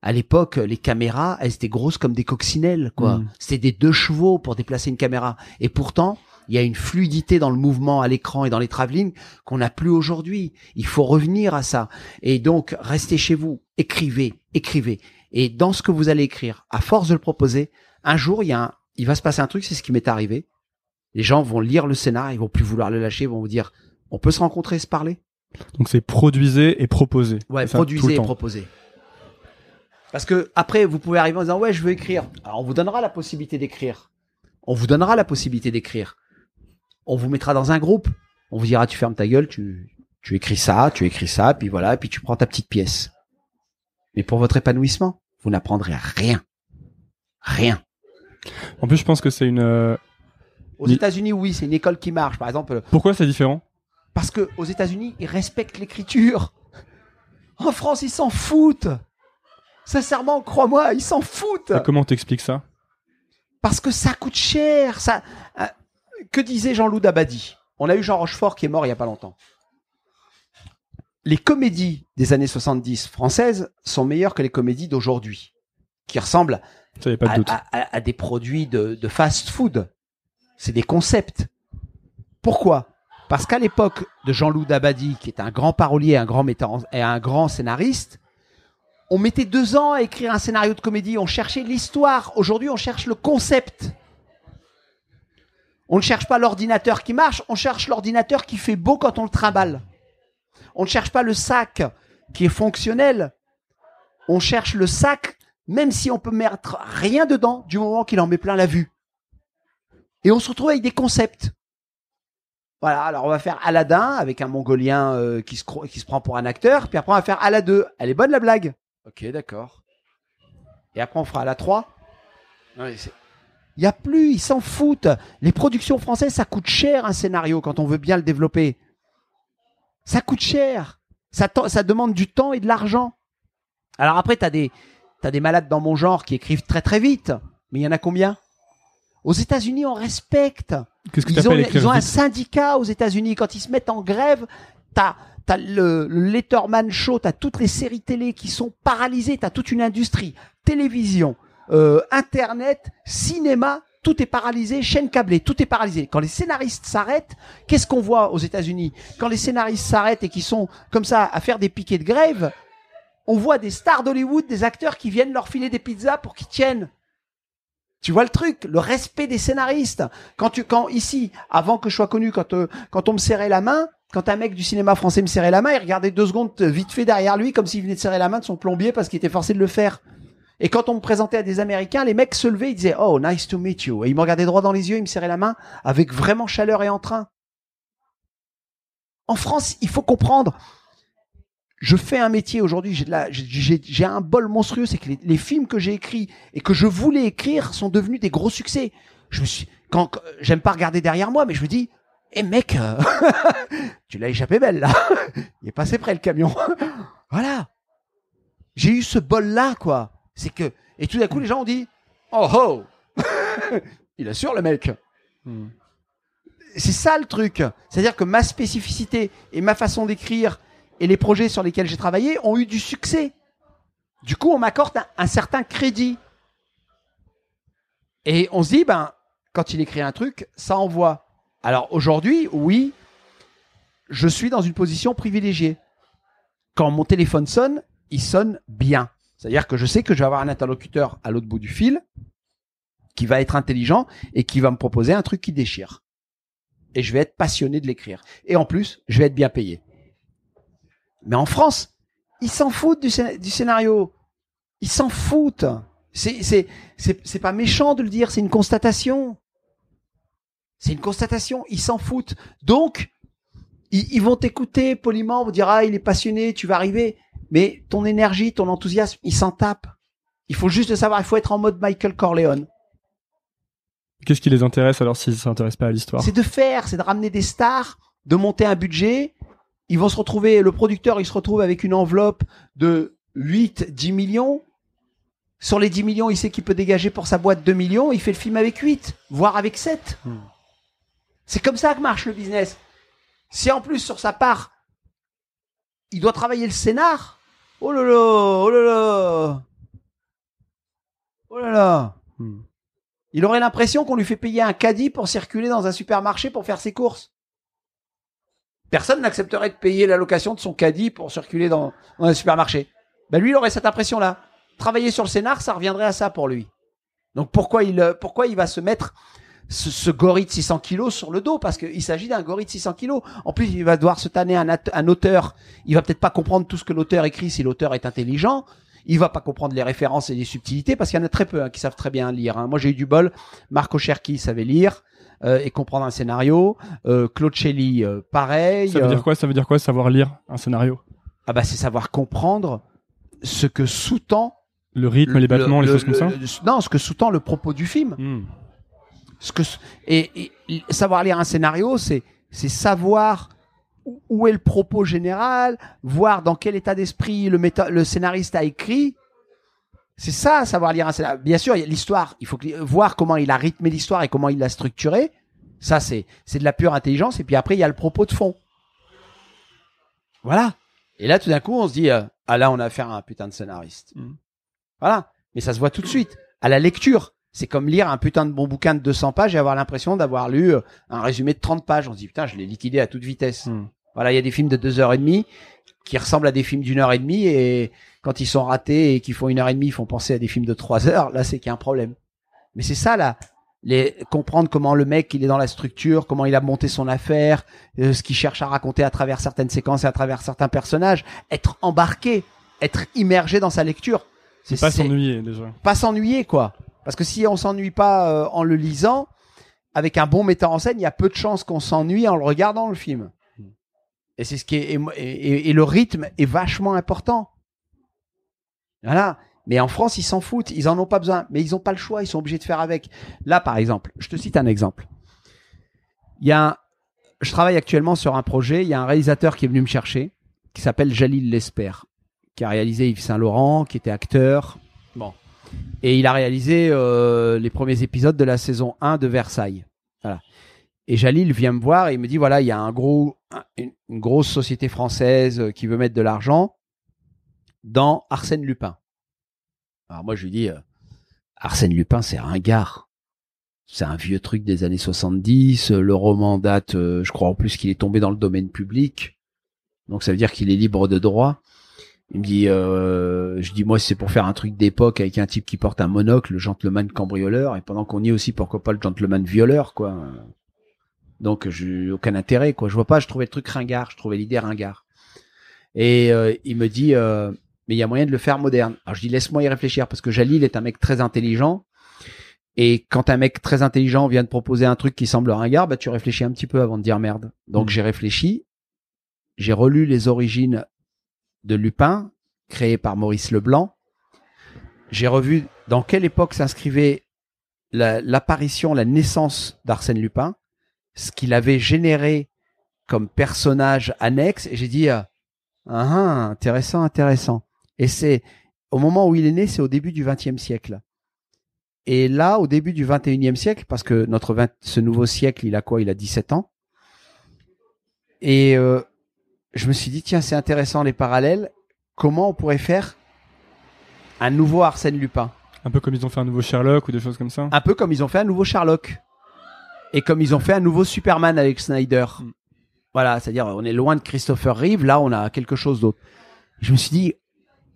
À l'époque, les caméras, elles étaient grosses comme des coccinelles, quoi. Mm. C'était des deux chevaux pour déplacer une caméra. Et pourtant, il y a une fluidité dans le mouvement à l'écran et dans les travelling qu'on n'a plus aujourd'hui. Il faut revenir à ça. Et donc, restez chez vous, écrivez, écrivez. Et dans ce que vous allez écrire, à force de le proposer, un jour, il y a un, il va se passer un truc, c'est ce qui m'est arrivé. Les gens vont lire le scénar, ils vont plus vouloir le lâcher, ils vont vous dire, on peut se rencontrer, se parler. Donc c'est produisez et proposez. Ouais, produisez et temps. Parce que après, vous pouvez arriver en disant ouais, je veux écrire. Alors on vous donnera la possibilité d'écrire. On vous donnera la possibilité d'écrire. On vous mettra dans un groupe. On vous dira tu fermes ta gueule, tu tu écris ça, tu écris ça, puis voilà, puis tu prends ta petite pièce. Mais pour votre épanouissement, vous n'apprendrez rien, rien. En plus je pense que c'est une euh, Aux États-Unis, oui, c'est une école qui marche. Par exemple, Pourquoi c'est différent? Parce que aux États-Unis, ils respectent l'écriture. En France, ils s'en foutent. Sincèrement, crois-moi, ils s'en foutent. Et Comment t'expliques ça? Parce que ça coûte cher. Ça. euh, que disait Jean-Loup Dabadi? On a eu Jean Rochefort qui est mort il y a pas longtemps. Les comédies des années 70 françaises sont meilleures que les comédies d'aujourd'hui, qui ressemblent Ça pas de à, doute. à- à- à des produits de, de fast-food. C'est des concepts. Pourquoi? Parce qu'à l'époque de Jean-Loup Dabadi, qui est un grand parolier, un grand metteur en- et un grand scénariste, on mettait deux ans à écrire un scénario de comédie. On cherchait l'histoire. Aujourd'hui, on cherche le concept. On ne cherche pas l'ordinateur qui marche, on cherche l'ordinateur qui fait beau quand on le trimballe. On ne cherche pas le sac qui est fonctionnel. On cherche le sac, même si on peut mettre rien dedans, du moment qu'il en met plein la vue. Et on se retrouve avec des concepts. Voilà, alors on va faire Aladdin avec un Mongolien euh, qui, se, qui se prend pour un acteur, puis après on va faire Ala 2. Elle est bonne la blague Ok, d'accord. Et après on fera Ala 3 Il y a plus, ils s'en foutent. Les productions françaises, ça coûte cher un scénario quand on veut bien le développer. Ça coûte cher. Ça, demande du temps et de l'argent. Alors après, t'as des, t'as des malades dans mon genre qui écrivent très très vite. Mais il y en a combien? Aux États-Unis, on respecte. Qu'est-ce que Ils ont, ils un syndicat aux États-Unis. Quand ils se mettent en grève, t'as as le, le Letterman Show, t'as toutes les séries télé qui sont paralysées, t'as toute une industrie, télévision, euh, Internet, cinéma, tout est paralysé, chaîne câblée, tout est paralysé. Quand les scénaristes s'arrêtent, qu'est-ce qu'on voit aux États-Unis? Quand les scénaristes s'arrêtent et qui sont comme ça à faire des piquets de grève, on voit des stars d'Hollywood, des acteurs qui viennent leur filer des pizzas pour qu'ils tiennent. Tu vois le truc, le respect des scénaristes. Quand tu, quand ici, avant que je sois connu, quand euh, quand on me serrait la main, quand un mec du cinéma français me serrait la main, il regardait deux secondes euh, vite fait derrière lui, comme s'il venait de serrer la main de son plombier parce qu'il était forcé de le faire. Et quand on me présentait à des Américains, les mecs se levaient, ils disaient Oh, nice to meet you. Et ils me regardaient droit dans les yeux, ils me serraient la main avec vraiment chaleur et entrain. En France, il faut comprendre. Je fais un métier aujourd'hui, j'ai un bol monstrueux, c'est que les, les films que j'ai écrits et que je voulais écrire sont devenus des gros succès. Je me suis, quand, quand- j'aime pas regarder derrière moi, mais je me dis, eh mec, euh, tu l'as échappé belle là. Il est passé près le camion. voilà. J'ai eu ce bol là quoi. C'est que et tout d'un coup les gens ont dit, oh oh, il assure le mec. Hmm. C'est ça le truc. C'est-à-dire que ma spécificité et ma façon d'écrire et les projets sur lesquels j'ai travaillé ont eu du succès. Du coup, on m'accorde un, certain crédit. Et on se dit, ben, quand il écrit un truc, ça envoie. Alors aujourd'hui, oui, je suis dans une position privilégiée. Quand mon téléphone sonne, il sonne bien. C'est-à-dire que je sais que je vais avoir un interlocuteur à l'autre bout du fil qui va être intelligent et qui va me proposer un truc qui déchire. Et je vais être passionné de l'écrire. Et en plus, je vais être bien payé. Mais en France, ils s'en foutent du, scé- du scénario. Ils s'en foutent. C'est, pas méchant de le dire, c'est une constatation. C'est une constatation, ils s'en foutent. Donc, ils, ils vont t'écouter poliment, vont dire, ah, il est passionné, tu vas arriver. Mais ton énergie, ton enthousiasme, ils s'en tapent. Il faut juste le savoir, il faut être en mode Michael Corleone. Qu'est-ce qui les intéresse alors s'ils s'intéressent pas à l'histoire? C'est de faire, c'est de ramener des stars, de monter un budget. Ils vont se retrouver, le producteur, il se retrouve avec une enveloppe de 8, 10 millions. Sur les 10 millions, il sait qu'il peut dégager pour sa boîte 2 millions. Il fait le film avec 8, voire avec 7. Hmm. C'est comme ça que marche le business. Si en plus, sur sa part, il doit travailler le scénar, oh là là, oh là là, oh là là. Hmm. Il aurait l'impression qu'on lui fait payer un caddie pour circuler dans un supermarché pour faire ses courses. Personne n'accepterait de payer la location de son caddie pour circuler dans, dans un supermarché. Ben lui, il aurait cette impression-là. Travailler sur le scénar, ça reviendrait à ça pour lui. Donc pourquoi il, euh, pourquoi il va se mettre ce, ce gorille de 600 kilos sur le dos? Parce qu'il s'agit d'un gorille de 600 kilos. En plus, il va devoir se tanner un, un auteur. Il va peut-être pas comprendre tout ce que l'auteur écrit si l'auteur est intelligent. Il va pas comprendre les références et les subtilités parce qu'il y en a très peu hein, qui savent très bien lire. hein. Moi, j'ai eu du bol. Marco Cherki savait lire et comprendre un scénario. Euh, Claude Shelley, euh, pareil. Ça veut Euh, dire quoi? Ça veut dire quoi savoir lire un scénario? Ah bah, c'est savoir comprendre ce que sous-tend Le rythme, les battements, le- les le- choses comme ça? non, ce que sous-tend le propos du film. Hmm. Ce que et, savoir lire un scénario, c'est c'est savoir où- est le propos général, voir dans quel état d'esprit le le scénariste a écrit. C'est ça, savoir lire un scénario. Bien sûr, il y a l'histoire. Il faut que- voir comment il a rythmé l'histoire et comment il l'a structuré. Ça, c'est c'est de la pure intelligence. Et puis après, il y a le propos de fond. Voilà. Et là, tout d'un coup, on se dit, euh, ah là, on a affaire à un putain de scénariste. Mm. Voilà. Mais ça se voit tout de suite. À la lecture. C'est comme lire un putain de bon bouquin de 200 pages et avoir l'impression d'avoir lu euh, un résumé de 30 pages. On se dit, putain, je l'ai liquidé à toute vitesse. Hmm. Voilà, il y a des films de deux heures et demie qui ressemblent à des films d'une heure et demie et quand ils sont ratés et qu'ils font une heure et demie, ils font penser à des films de trois heures. Là, c'est qu'il y a un problème. Mais c'est ça, là. Les, comprendre comment le mec, il est dans la structure, comment il a monté son affaire, euh, ce qu'il cherche à raconter à travers certaines séquences et à travers certains personnages, être embarqué, être immergé dans sa lecture. C'est pas s'ennuyer déjà. pas s'ennuyer, quoi. Parce que si on s'ennuie pas euh, en le lisant, avec un bon metteur en scène, il y a peu de chances qu'on s'ennuie en le regardant le film. Et c'est ce qui est, et, le rythme est vachement important. Voilà. Mais en France, ils s'en foutent, ils en ont pas besoin, mais ils n'ont pas le choix, ils sont obligés de faire avec. Là, par exemple, je te cite un exemple. Il y a, je travaille actuellement sur un projet. Il y a un réalisateur qui est venu me chercher, qui s'appelle Jalil Lesper, qui a réalisé Yves Saint Laurent, qui était acteur. Bon. Et il a réalisé euh, les premiers épisodes de la saison 1 de Versailles. Et Jalil vient me voir et il me dit voilà, il y a un gros, un- une, grosse société française euh, qui veut mettre de l'argent dans Arsène Lupin. Alors moi je lui dis euh, Arsène Lupin c'est ringard. C'est un vieux truc des années 70. euh, Le roman date, je crois en plus qu'il est tombé dans le domaine public. Donc ça veut dire qu'il est libre de droit. Il me dit, euh, je dis moi c'est pour faire un truc d'époque avec un type qui porte un monocle, le gentleman cambrioleur, et pendant qu'on y est aussi pourquoi pas le gentleman violeur quoi. Donc j'ai aucun intérêt quoi. Je vois pas, je trouvais le truc ringard, je trouvais l'idée ringard. Et euh, il me dit, euh, mais il y a moyen de le faire moderne. Alors je dis laisse-moi y réfléchir parce que Jalil est un mec très intelligent. Et quand un mec très intelligent vient de proposer un truc qui semble ringard, bah tu réfléchis un petit peu avant de dire merde. Donc j'ai réfléchi, j'ai relu les origines de Lupin, créé par Maurice Leblanc. J'ai revu dans quelle époque s'inscrivait la- l'apparition, la, naissance d'Arsène Lupin, ce qu'il avait généré comme personnage annexe, et j'ai dit ah, ah, intéressant, intéressant. Et c'est au moment où il est né, c'est au début du XXe siècle. Et là, au début du XXIe siècle, parce que notre 20 ce nouveau siècle, il a quoi? Il a 17 ans. Et euh, je me suis dit, tiens, c'est intéressant les parallèles. Comment on pourrait faire un nouveau Arsène Lupin? Un peu comme ils ont fait un nouveau Sherlock ou des choses comme ça. Un peu comme ils ont fait un nouveau Sherlock. Et comme ils ont fait un nouveau Superman avec Snyder. Mm. Voilà, c'est-à-dire on est loin de Christopher Reeve, là on a quelque chose d'autre. Je me suis dit,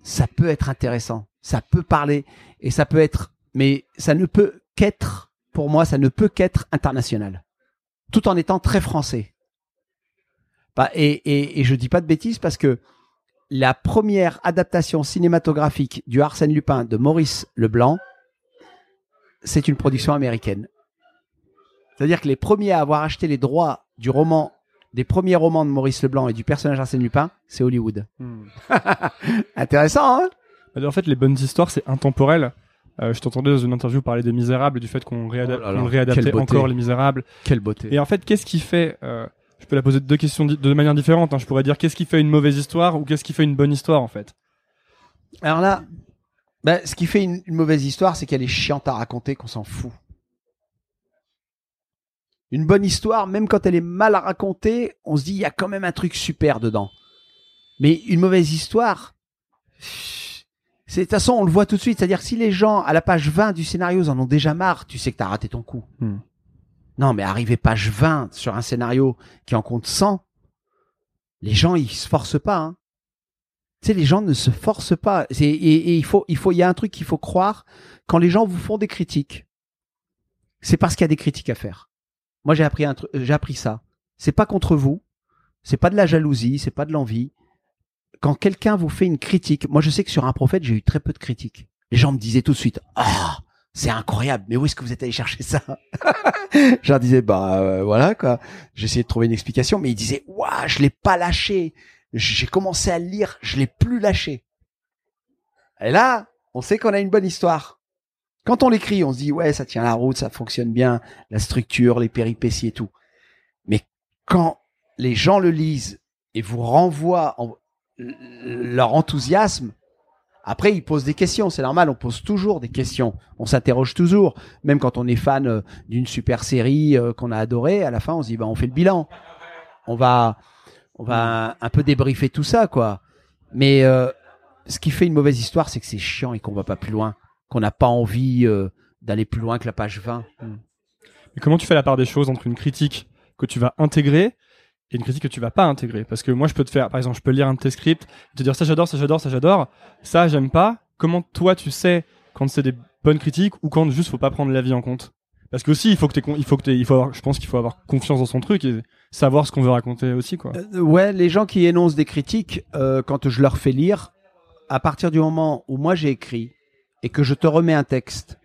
ça peut être intéressant, ça peut parler, et ça peut être, mais ça ne peut qu'être, pour moi, ça ne peut qu'être international. Tout en étant très français. Bah, et, et, et je dis pas de bêtises parce que la première adaptation cinématographique du Arsène Lupin de Maurice Leblanc, c'est une production américaine. C'est-à-dire que les premiers à avoir acheté les droits du roman, des premiers romans de Maurice Leblanc et du personnage Arsène Lupin, c'est Hollywood. Hmm. Intéressant, hein? Bah, En fait, les bonnes histoires, c'est intemporel. Euh, je t'entendais dans une interview parler des Misérables, du fait qu'on réada- Oh réadaptait quelle beauté. encore les Misérables. Quelle beauté. Et en fait, qu'est-ce qui fait euh, Je peux la poser deux questions de manière différente. hein. Je pourrais dire qu'est-ce qui fait une mauvaise histoire ou qu'est-ce qui fait une bonne histoire en fait? Alors là, bah, ce qui fait une, une mauvaise histoire, c'est qu'elle est chiante à raconter, qu'on s'en fout. Une bonne histoire, même quand elle est mal racontée, on se dit il y a quand même un truc super dedans. Mais une mauvaise histoire, c'est de toute façon on le voit tout de suite. C'est-à-dire que si les gens à la page 20 du scénario ils en ont déjà marre, tu sais que t'as raté ton coup. Hmm. Non, mais arriver page 20 sur un scénario qui en compte 100, les gens ils se forcent pas. Hein. Tu sais, les gens ne se forcent pas. Et il faut, il faut, il y a un truc qu'il faut croire quand les gens vous font des critiques. C'est parce qu'il y a des critiques à faire. Moi, j'ai appris un truc, j'ai appris ça. C'est pas contre vous. C'est pas de la jalousie. C'est pas de l'envie. Quand quelqu'un vous fait une critique, moi, je sais que sur un prophète, j'ai eu très peu de critiques. Les gens me disaient tout de suite, ah, c'est incroyable. Mais où est-ce que vous êtes allé chercher ça Je leur disais, bah euh, voilà quoi. J'essayais de trouver une explication, mais ils disaient, waouh, je l'ai pas lâché. J'ai commencé à lire, je l'ai plus lâché. Et là, on sait qu'on a une bonne histoire. Quand on l'écrit, on se dit ouais, ça tient la route, ça fonctionne bien, la structure, les péripéties et tout. Mais quand les gens le lisent et vous renvoient en- leur enthousiasme, après ils posent des questions, c'est normal, on pose toujours des questions, on s'interroge toujours, même quand on est fan euh, d'une super série euh, qu'on a adorée, à la fin on se dit bah on fait le bilan, on va on va un peu débriefer tout ça quoi. Mais euh, ce qui fait une mauvaise histoire, c'est que c'est chiant et qu'on va pas plus loin, qu'on n'a pas envie euh, d'aller plus loin que la page 20. Mais comment tu fais la part des choses entre une critique que tu vas intégrer et une critique que tu vas pas intégrer? Parce que moi, je peux te faire, par exemple, je peux lire un de tes scripts, te dire ça j'adore, ça j'adore, ça j'adore, ça j'aime pas. Comment toi tu sais quand c'est des bonnes critiques ou quand juste faut pas prendre l'avis en compte? Parce que aussi, il faut que il faut que il faut avoir, je pense qu'il faut avoir confiance dans son truc et savoir ce qu'on veut raconter aussi, quoi. Euh, ouais, les gens qui énoncent des critiques, euh, quand je leur fais lire, à partir du moment où moi j'ai écrit et que je te remets un texte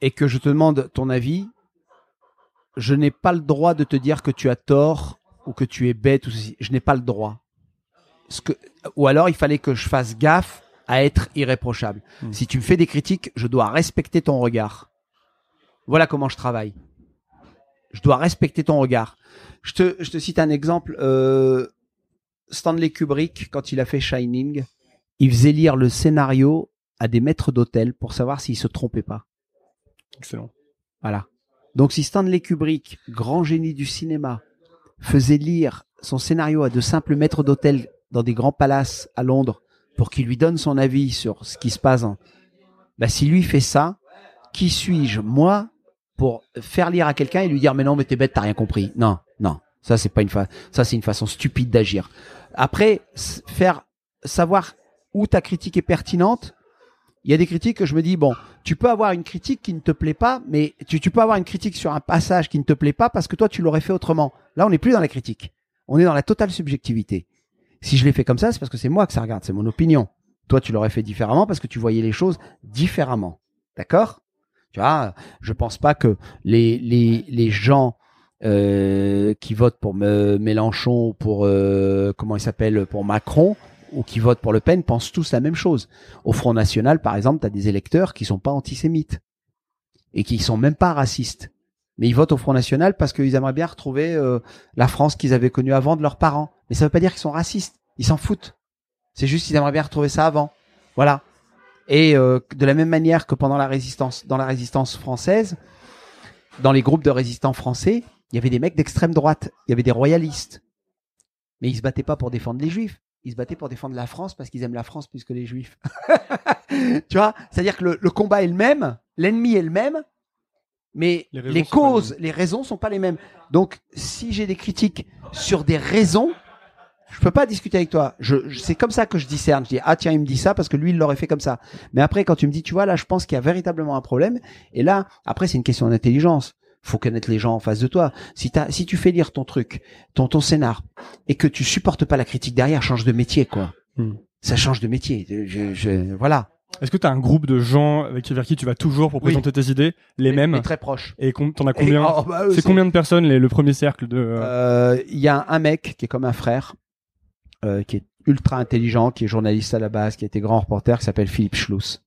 et que je te demande ton avis, je n'ai pas le droit de te dire que tu as tort ou que tu es bête ou ceci. Je n'ai pas le droit. Ce que, ou alors il fallait que je fasse gaffe à être irréprochable. Hmm. Si tu me fais des critiques, je dois respecter ton regard. Voilà comment je travaille. Je dois respecter ton regard. Je te, je te cite un exemple. euh, Stanley Kubrick, quand il a fait Shining, il faisait lire le scénario à des maîtres d'hôtel pour savoir s'il se trompait pas. Excellent. Voilà. Donc si Stanley Kubrick, grand génie du cinéma, faisait lire son scénario à de simples maîtres d'hôtel dans des grands palaces à Londres pour qu'il lui donne son avis sur ce qui se passe, en- bah si lui fait ça, qui suis-je moi pour faire lire à quelqu'un et lui dire mais non mais t'es bête t'as rien compris Non non ça c'est pas une fa- ça c'est une façon stupide d'agir. Après faire savoir où ta critique est pertinente. Il y a des critiques que je me dis bon tu peux avoir une critique qui ne te plaît pas, mais tu, peux avoir une critique sur un passage qui ne te plaît pas parce que toi tu l'aurais fait autrement. Là, on n'est plus dans la critique. On est dans la totale subjectivité. Si je l'ai fait comme ça, c'est parce que c'est moi que ça regarde, c'est mon opinion. Toi, tu l'aurais fait différemment parce que tu voyais les choses différemment. D'accord? Tu vois, je pense pas que les gens euh, qui votent pour me- Mélenchon ou pour euh, comment il s'appelle pour Macron ou qui votent pour Le Pen pensent tous la même chose. Au Front National, par exemple, tu as des électeurs qui sont pas antisémites et qui sont même pas racistes. Mais ils votent au Front National parce qu'ils aimeraient bien retrouver euh, la France qu'ils avaient connue avant de leurs parents. Mais ça veut pas dire qu'ils sont racistes. Ils s'en foutent. C'est juste qu'ils aimeraient bien retrouver ça avant. Voilà. Et euh, de la même manière que pendant la résistance, dans la résistance française, dans les groupes de résistants français, il y avait des mecs d'extrême droite, il y avait des royalistes. Mais ils se battaient pas pour défendre les juifs. Ils se battaient pour défendre la France parce qu'ils aiment la France plus que les juifs. tu vois? C'est-à-dire que le, le combat est le même, l'ennemi est le même, mais Les pas les causes, les raisons sont pas les mêmes. Donc, si j'ai des critiques sur des raisons, je peux pas discuter avec toi. Je, je- c'est comme ça que je discerne. Je dis ah tiens il me dit ça parce que lui il l'aurait fait comme ça. Mais après quand tu me dis tu vois là je pense qu'il y a véritablement un problème et là après c'est une question d'intelligence. Faut connaître les gens en face de toi. Si si tu fais lire ton truc, ton ton scénar et que tu supportes pas la critique derrière, change de métier quoi. Hmm. Ça change de métier. Je, je- voilà. Est-ce que tu as un groupe de gens avec qui, vers qui tu vas toujours pour Oui. présenter tes idées, les mêmes? Mais très proche. Et t'en as combien? oh, bah, C'est combien de personnes les- le premier cercle de euh, Euh, Il y a un mec qui est comme un frère, euh, qui est ultra intelligent, qui est journaliste à la base, qui a été grand reporter, qui s'appelle Philippe Schluss.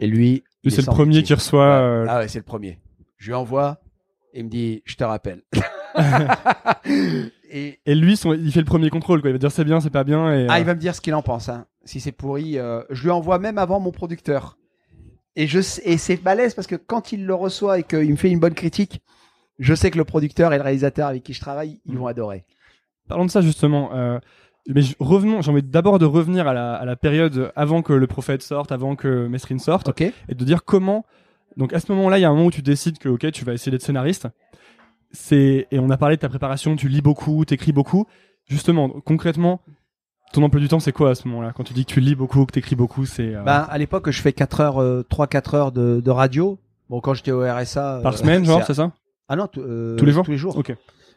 Et lui, C'est est le premier qui reçoit. Euh, Ah ouais, c'est le premier. Je lui envoie, et il me dit, je te rappelle. et Et lui, son- il fait le premier contrôle. Quoi. Il va dire c'est bien, c'est pas bien. Et, ah, euh, il va me dire ce qu'il en pense. Hein. Si c'est pourri, euh, je lui envoie même avant mon producteur. Et je et c'est balèze parce que quand il le reçoit et qu'il me fait une bonne critique, je sais que le producteur et le réalisateur avec qui je travaille, ils vont adorer. Parlons de ça justement. euh, mais revenons. J'ai envie d'abord de revenir à la, à la période avant que le prophète sorte, avant que Mesrine sorte, Ok et de dire comment. Donc à ce moment-là, il y a un moment où tu décides que ok, tu vas essayer d'être scénariste. C'est et on a parlé de ta préparation. Tu lis beaucoup, t'écris beaucoup. Justement, concrètement, ton emploi du temps, c'est quoi à ce moment-là? Quand tu dis que tu lis beaucoup, que t'écris beaucoup, c'est euh, Ben, à l'époque, je fais 4 heures, euh, 3-4 heures de, de radio. Bon, quand j'étais au RSA. par euh, semaine, genre, c'est- ça? Ah non, euh, Tous les jours? Tous les jours. Ok.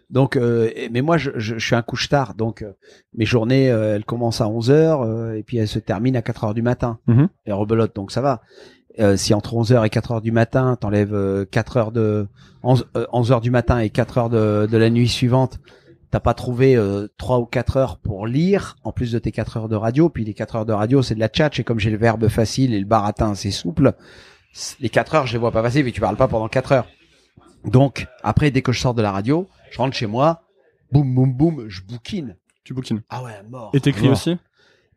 Donc, euh, mais moi, je, je, je suis un couche tard. Donc, euh, mes journées, euh, elles commencent à 11 heures euh, et puis elles se terminent à 4 heures du matin. Mhm. Et rebelote, donc ça va. Euh, si entre 11 heures et 4 heures du matin, t'enlèves euh, 4 heures de 11, euh, 11 heures du matin et 4 heures de, de la nuit suivante, t'as pas trouvé euh, 3 ou 4 heures pour lire, en plus de tes 4 heures de radio. Puis les 4 heures de radio, c'est de la tchatch. Et comme j'ai le verbe facile et le baratin assez souple, les 4 heures, je les vois pas passer, puis tu parles pas pendant 4 heures. Donc, après, dès que je sors de la radio, je rentre chez moi, boum, boum, boum, je bouquine. Tu bouquines. Ah ouais, mort. Et t'écris aussi?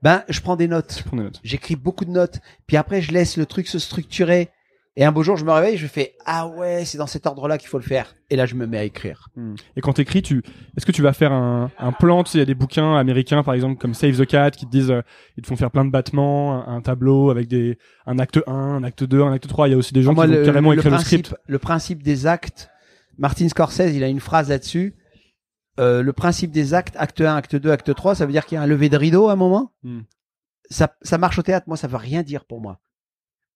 Ben, je prends des notes. Tu prends des notes. J'écris beaucoup de notes. Puis après, je laisse le truc se structurer. Et un beau jour, je me réveille, je fais ah ouais, c'est dans cet ordre-là qu'il faut le faire. Et là, je me mets à écrire. Et quand t'écris, tu, est-ce que tu vas faire un, un plan? Tu sais, il y a des bouquins américains, par exemple, comme Save the Cat, qui te disent, euh, ils te font faire plein de battements, un, un tableau avec des, un acte 1, un acte 2, un acte 3. Il y a aussi des gens Moi, qui vont le, carrément le écrire le principe, script. le principe des actes. Martin Scorsese, il a une phrase là-dessus. Euh, le principe des actes, acte 1, acte 2, acte 3, ça veut dire qu'il y a un lever de rideau à un moment. Hmm. Ça, ça marche au théâtre. Moi, ça veut rien dire pour moi.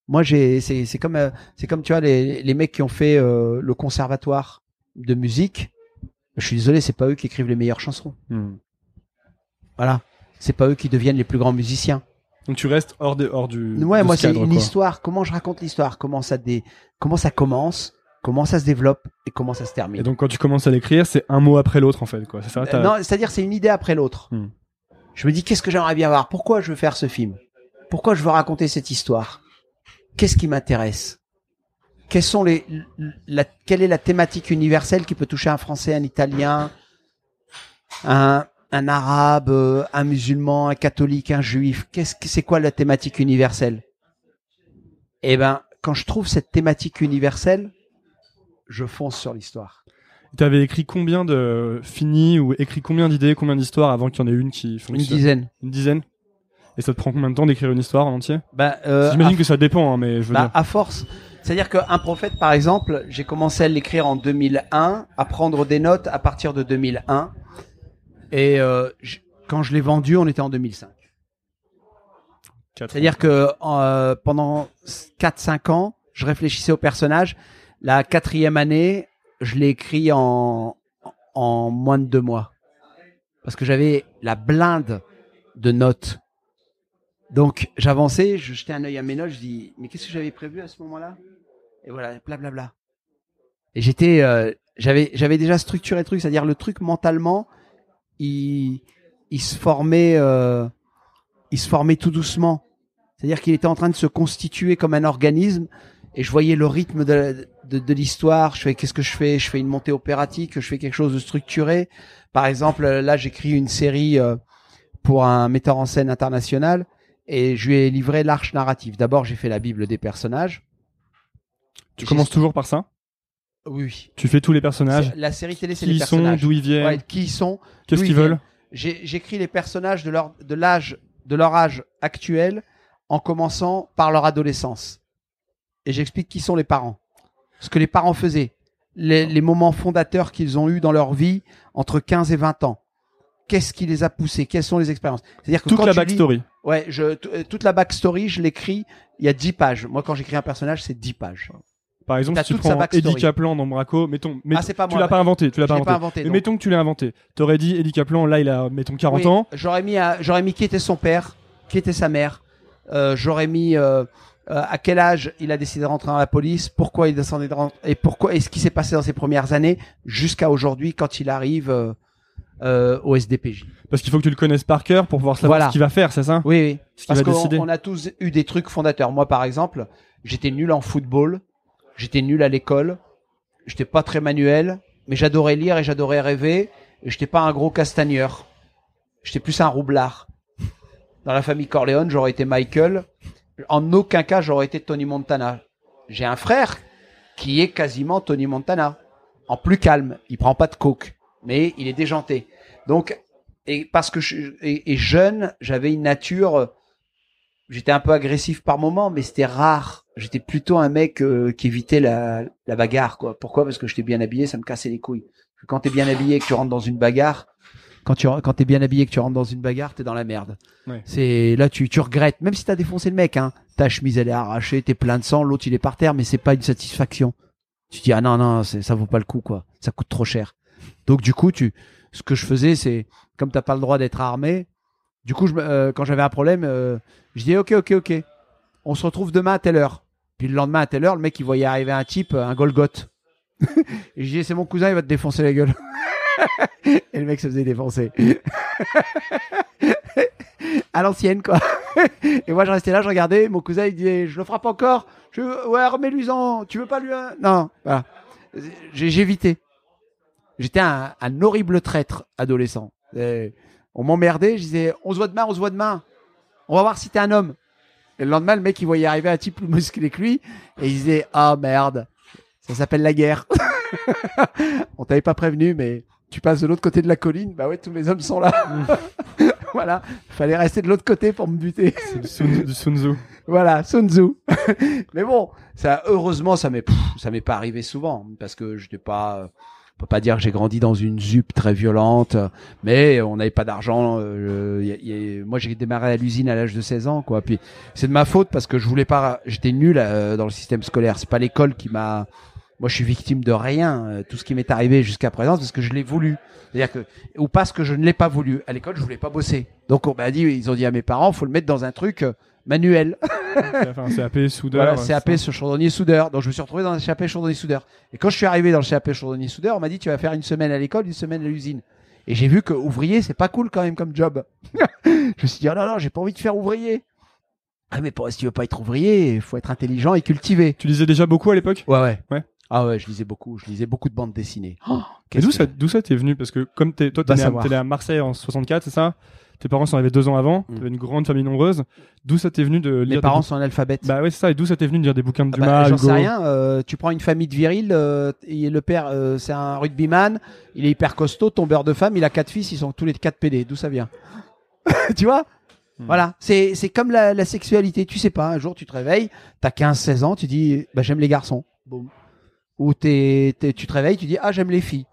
Moi, j'ai, c'est, c'est comme, euh, c'est comme tu vois les, les mecs qui ont fait euh, le conservatoire de musique. Je suis désolé, c'est pas eux qui écrivent les meilleures chansons. Hmm. Voilà. C'est pas eux qui deviennent les plus grands musiciens. Donc tu restes hors, de, hors du. Ouais, de moi ce c'est une quoi. histoire. Comment je raconte l'histoire? Comment ça dé... Comment ça commence? Comment ça se développe et comment ça se termine. Et donc quand tu commences à l'écrire, c'est un mot après l'autre en fait, quoi. C'est ça. Euh, non, c'est-à-dire c'est une idée après l'autre. Hmm. Je me dis qu'est-ce que j'aimerais bien voir? Pourquoi je veux faire ce film? Pourquoi je veux raconter cette histoire? Qu'est-ce qui m'intéresse? Quels sont les la, quelle est la thématique universelle qui peut toucher un Français, un Italien, un un Arabe, euh, un musulman, un catholique, un juif? Qu'est-ce que c'est quoi la thématique universelle? Eh ben, quand je trouve cette thématique universelle, je fonce sur l'histoire. T'avais écrit combien de fini ou écrit combien d'idées, combien d'histoires avant qu'il y en ait une qui Une fonctionne dizaine. Une dizaine? Et ça te prend combien de temps d'écrire une histoire en entier? Ben, euh, J'imagine que ça dépend, hein, mais je veux Bah, dire. à force. C'est-à-dire qu'un prophète, par exemple, j'ai commencé à l'écrire en 2001, à prendre des notes à partir de 2001. Et euh, j- quand je l'ai vendu, on était en 2005. Quatre C'est-à-dire que euh, pendant 4-5 ans, je réfléchissais au personnage. La quatrième année, je l'ai écrit en, en moins de deux mois. Parce que j'avais la blinde de notes. Donc j'avançais, je jetais un œil à mes notes, je dis mais qu'est-ce que j'avais prévu à ce moment-là? Et voilà, blablabla. Et j'étais, euh, j'avais, j'avais déjà structuré le truc, c'est-à-dire le truc mentalement, il, il se formait, euh, il se formait tout doucement. C'est-à-dire qu'il était en train de se constituer comme un organisme et je voyais le rythme de, de, de l'histoire. Je fais qu'est-ce que je fais? Je fais une montée opératique, je fais quelque chose de structuré. Par exemple, là, j'écris une série euh, pour un metteur en scène international et je lui ai livré l'arche narrative. D'abord, j'ai fait la Bible des personnages. Tu commences toujours par ça? Oui. Tu fais tous les personnages La série télé, c'est Qui les ils sont, personnages. d'où ils viennent, Ouais, qui ils sont qu'est-ce qu'ils ils veulent? J'écris les personnages de leur de l'âge de leur âge actuel en commençant par leur adolescence. Et j'explique qui sont les parents, ce que les parents faisaient, les, les moments fondateurs qu'ils ont eus dans leur vie entre 15 et 20 ans. Qu'est-ce qui les a poussés? Quelles sont les expériences? C'est-à-dire que Toute quand la lis- backstory. Ouais, je, euh, toute la backstory, je l'écris. Il y a 10 pages. Moi, quand j'écris un personnage, c'est 10 pages. Par exemple, si tu prends. Eddie Kaplan dans Braco, mettons, mettons- ah, c'est pas tu l'as pas inventé, tu l'as pas inventé. pas inventé. Mais mettons que tu l'as inventé. T'aurais dit Eddie Kaplan, là il a, mettons 40 Oui, ans. J'aurais mis, j'aurais mis qui était son père, qui était sa mère. Euh, j'aurais mis euh, euh, à quel âge il a décidé de rentrer dans la police, pourquoi il descendait de rentrer, et pourquoi, et ce qui s'est passé dans ses premières années jusqu'à aujourd'hui quand il arrive euh, euh, au SDPJ. Parce qu'il faut que tu le connaisses par cœur pour pouvoir savoir Voilà. ce qu'il va faire, c'est ça? Oui, oui. Ce Parce qu'on a tous eu des trucs fondateurs. Moi, par exemple, j'étais nul en football, j'étais nul à l'école, j'étais pas très manuel, mais j'adorais lire et j'adorais rêver. Et j'étais pas un gros castagneur. J'étais plus un roublard. Dans la famille Corleone, j'aurais été Michael. En aucun cas, j'aurais été Tony Montana. J'ai un frère qui est quasiment Tony Montana. En plus calme. Il prend pas de coke. Mais il est déjanté. Donc, et parce que je, et, jeune, j'avais une nature, j'étais un peu agressif par moment, mais c'était rare. J'étais plutôt un mec euh, qui évitait la, la bagarre, quoi. Pourquoi? Parce que j'étais bien habillé, ça me cassait les couilles. Quand t'es bien habillé et que tu rentres dans une bagarre, quand tu quand t'es bien habillé que tu rentres dans une bagarre, t'es dans la merde. Ouais. C'est là tu tu regrettes, même si t'as défoncé le mec, hein. Ta chemise elle est arrachée, t'es plein de sang, l'autre il est par terre, mais c'est pas une satisfaction. Tu dis ah non non, ça vaut pas le coup quoi. Ça coûte trop cher. Donc du coup tu ce que je faisais c'est comme t'as pas le droit d'être armé, du coup je, euh, quand j'avais un problème, euh, je dis ok ok ok, on se retrouve demain à telle heure. Puis le lendemain à telle heure, le mec il voyait arriver un type, un Golgoth. Et je dis c'est mon cousin, il va te défoncer la gueule. Et le mec se faisait défoncer. à l'ancienne quoi. Et moi je restais là, je regardais, mon cousin il disait je le frappe encore. Je ouais remets-lui-en, tu veux pas lui un- Non, voilà. J'ai évité. J'étais un, horrible traître adolescent. On m'emmerdait, je disais on se voit demain, on se voit demain. On va voir si t'es un homme. Et le lendemain, le mec, il voyait arriver un type plus musclé que lui, et il disait, ah merde, ça s'appelle la guerre. On t'avait pas prévenu, mais tu passes de l'autre côté de la colline, bah ouais, tous les hommes sont là. voilà, fallait rester de l'autre côté pour me buter. C'est du Sun, du Sun Tzu. Voilà, Sun Tzu. mais bon, ça, heureusement, ça m'est, ça m'est pas arrivé souvent, parce que je n'ai pas, on peut pas dire que j'ai grandi dans une ZUP très violente, mais on n'avait pas d'argent. euh, y a- y a- moi, j'ai démarré à l'usine à l'âge de 16 ans, quoi. Puis c'est de ma faute parce que je voulais pas, j'étais nul euh, dans le système scolaire. C'est pas l'école qui m'a. Moi, je suis victime de rien. Euh, Tout ce qui m'est arrivé jusqu'à présent, c'est parce que je l'ai voulu. C'est-à-dire que, ou parce que je ne l'ai pas voulu. À l'école, je voulais pas bosser. Donc, on m'a dit, ils ont dit à mes parents, faut le mettre dans un truc. euh, manuel. Un CAP soudeur. Voilà, euh, CAP sur chaudronnier soudeur. Donc je me suis retrouvé dans un CAP chaudronnier soudeur. Et quand je suis arrivé dans le CAP chaudronnier soudeur, on m'a dit tu vas faire une semaine à l'école, une semaine à l'usine. Et j'ai vu que ouvrier, c'est pas cool quand même comme job. je me suis dit oh non non, j'ai pas envie de faire ouvrier. Ah mais pour si tu veux pas être ouvrier, il faut être intelligent et cultivé. Tu lisais déjà beaucoup à l'époque? Ouais ouais. Ouais. Ah ouais, je lisais beaucoup, je lisais beaucoup de bandes dessinées. Oh, d'où que- ça, d'où ça t'es venu? Parce que comme t'es, toi, t'es Va né, à, savoir. t'es né à Marseille en 64, c'est ça? Tes parents sont arrivés deux ans avant. Mm. T'avais une grande famille nombreuse. D'où ça t'est venu de lire Mes des parents bouquins sont analphabètes. Bah ouais, c'est ça. Et d'où ça t'est venu de lire des bouquins de Ah bah, Dumas, J'en Hugo? sais rien. euh, tu prends une famille de virils, euh, et le père, euh, c'est un rugbyman, il est hyper costaud, tombeur de femme, il a quatre fils, ils sont tous les quatre PD. D'où ça vient? Tu vois? Hmm. Voilà, c'est c'est comme la, la sexualité. Tu sais pas, un jour tu te réveilles, t'as 15-16 ans, tu dis bah, j'aime les garçons. Boum. Ou t'es- t'es- tu te réveilles, tu dis ah j'aime les filles.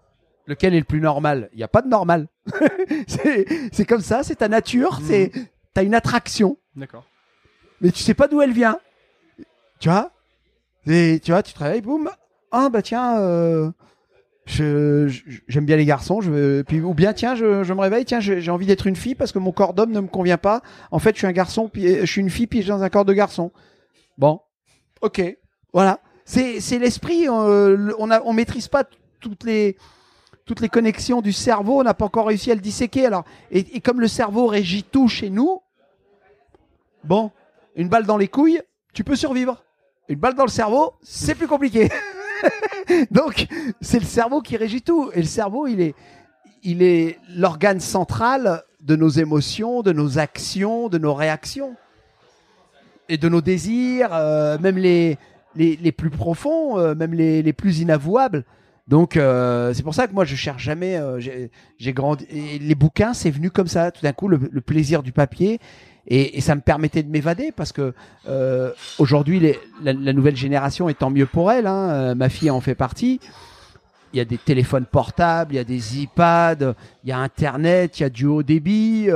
Lequel est le plus normal? Il n'y a pas de normal. c'est c'est comme ça, c'est ta nature, Mhm. c'est t'as une attraction D'accord. mais tu sais pas d'où elle vient. Tu vois? Et tu vois, tu te réveilles, boum. Ah bah tiens, euh, je- je- j'aime bien les garçons. Je veux- puis ou bien tiens, je, je me réveille, tiens, j'ai envie d'être une fille parce que mon corps d'homme ne me convient pas. En fait, je suis un garçon, puis je suis une fille, puis je suis dans un corps de garçon. Bon, ok, voilà. C'est l'esprit. euh, on on maîtrise pas toutes les toutes les connexions du cerveau. On n'a pas encore réussi à le disséquer. Alors et, comme le cerveau régit tout chez nous, bon, une balle dans les couilles, tu peux survivre. Une balle dans le cerveau, c'est plus compliqué. Donc, c'est le cerveau qui régit tout. Et le cerveau, il est, il l'organe central de nos émotions, de nos actions, de nos réactions. Et de nos désirs, euh, même les, les, plus profonds, euh, même les, les plus inavouables. Donc, euh, c'est pour ça que moi, je cherche jamais. euh, j'ai grandi. et les bouquins, c'est venu comme ça, tout d'un coup, le, plaisir du papier. Et, ça me permettait de m'évader parce que aujourd'hui, la, nouvelle génération est tant mieux pour elle. hein, ma fille en fait partie. Il y a des téléphones portables, il y a des iPads, il y a Internet, il y a du haut débit.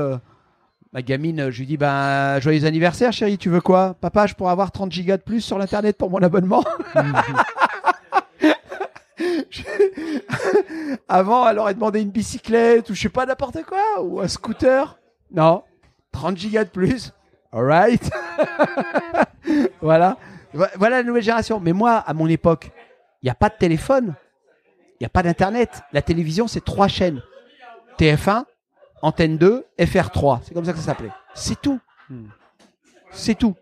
Euh. ma gamine, je lui dis ben, Joyeux anniversaire, chérie, tu veux quoi? Papa, je pourrais avoir 30 gigas de plus sur l'Internet pour mon abonnement Avant, elle aurait demandé une bicyclette ou je sais pas, n'importe quoi, ou un scooter. Non, 30 gigas de plus. Alright. voilà. Vo- Voilà la nouvelle génération. Mais moi, à mon époque, il n'y a pas de téléphone. Il n'y a pas d'internet. La télévision, c'est trois chaînes. TF1, Antenne 2, FR3. C'est comme ça que ça s'appelait. C'est tout. C'est tout.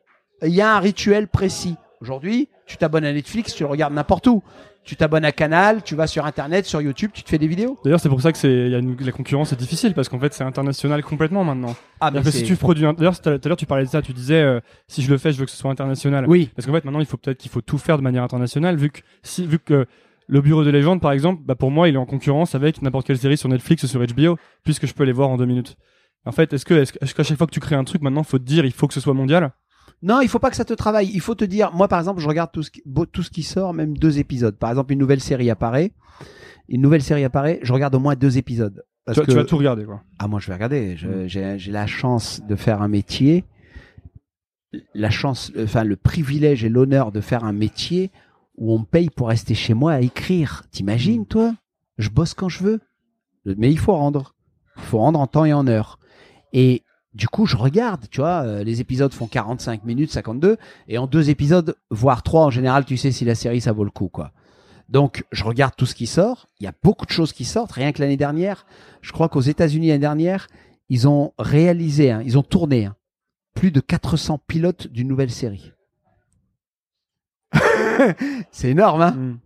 Il y a un rituel précis. Aujourd'hui, tu t'abonnes à Netflix, tu le regardes n'importe où. Tu t'abonnes à Canal, tu vas sur Internet, sur YouTube, tu te fais des vidéos. D'ailleurs, c'est pour ça que c'est, il y a une- la concurrence est difficile parce qu'en fait, c'est international complètement maintenant. Ah, C'est-à-dire que si tu produis, un- d'ailleurs, tout à l'heure, tu parlais de ça, tu disais, euh, si je le fais, je veux que ce soit international. Oui. Parce qu'en fait, maintenant, il faut peut-être qu'il faut tout faire de manière internationale, vu que si, vu que le Bureau de légende, par exemple, bah, pour moi, il est en concurrence avec n'importe quelle série sur Netflix ou sur HBO, puisque je peux les voir en deux minutes. En fait, est-ce que, est-ce qu'à chaque fois que tu crées un truc, maintenant, faut te dire, il faut que ce soit mondial? Non, il faut pas que ça te travaille. Il faut te dire, moi par exemple, je regarde tout ce qui, tout ce qui sort, même deux épisodes. Par exemple, une nouvelle série apparaît, une nouvelle série apparaît, je regarde au moins deux épisodes. Parce tu, que tu vas tout regarder, quoi. ah moi je vais regarder. Mm. J'ai j'ai la chance de faire un métier, la chance, enfin le privilège et l'honneur de faire un métier où on me paye pour rester chez moi à écrire. T'imagines Mm. toi? Je bosse quand je veux, mais il faut rendre. Il faut rendre en temps et en heure. Et du coup, je regarde, tu vois, euh, les épisodes font 45 minutes, 52, et en deux épisodes, voire trois en général, tu sais si la série ça vaut le coup, quoi. Donc, je regarde tout ce qui sort. Il y a beaucoup de choses qui sortent. Rien que l'année dernière, je crois qu'aux États-Unis l'année dernière, ils ont réalisé, hein, ils ont tourné hein, plus de 400 pilotes d'une nouvelle série. C'est énorme, hein Mm.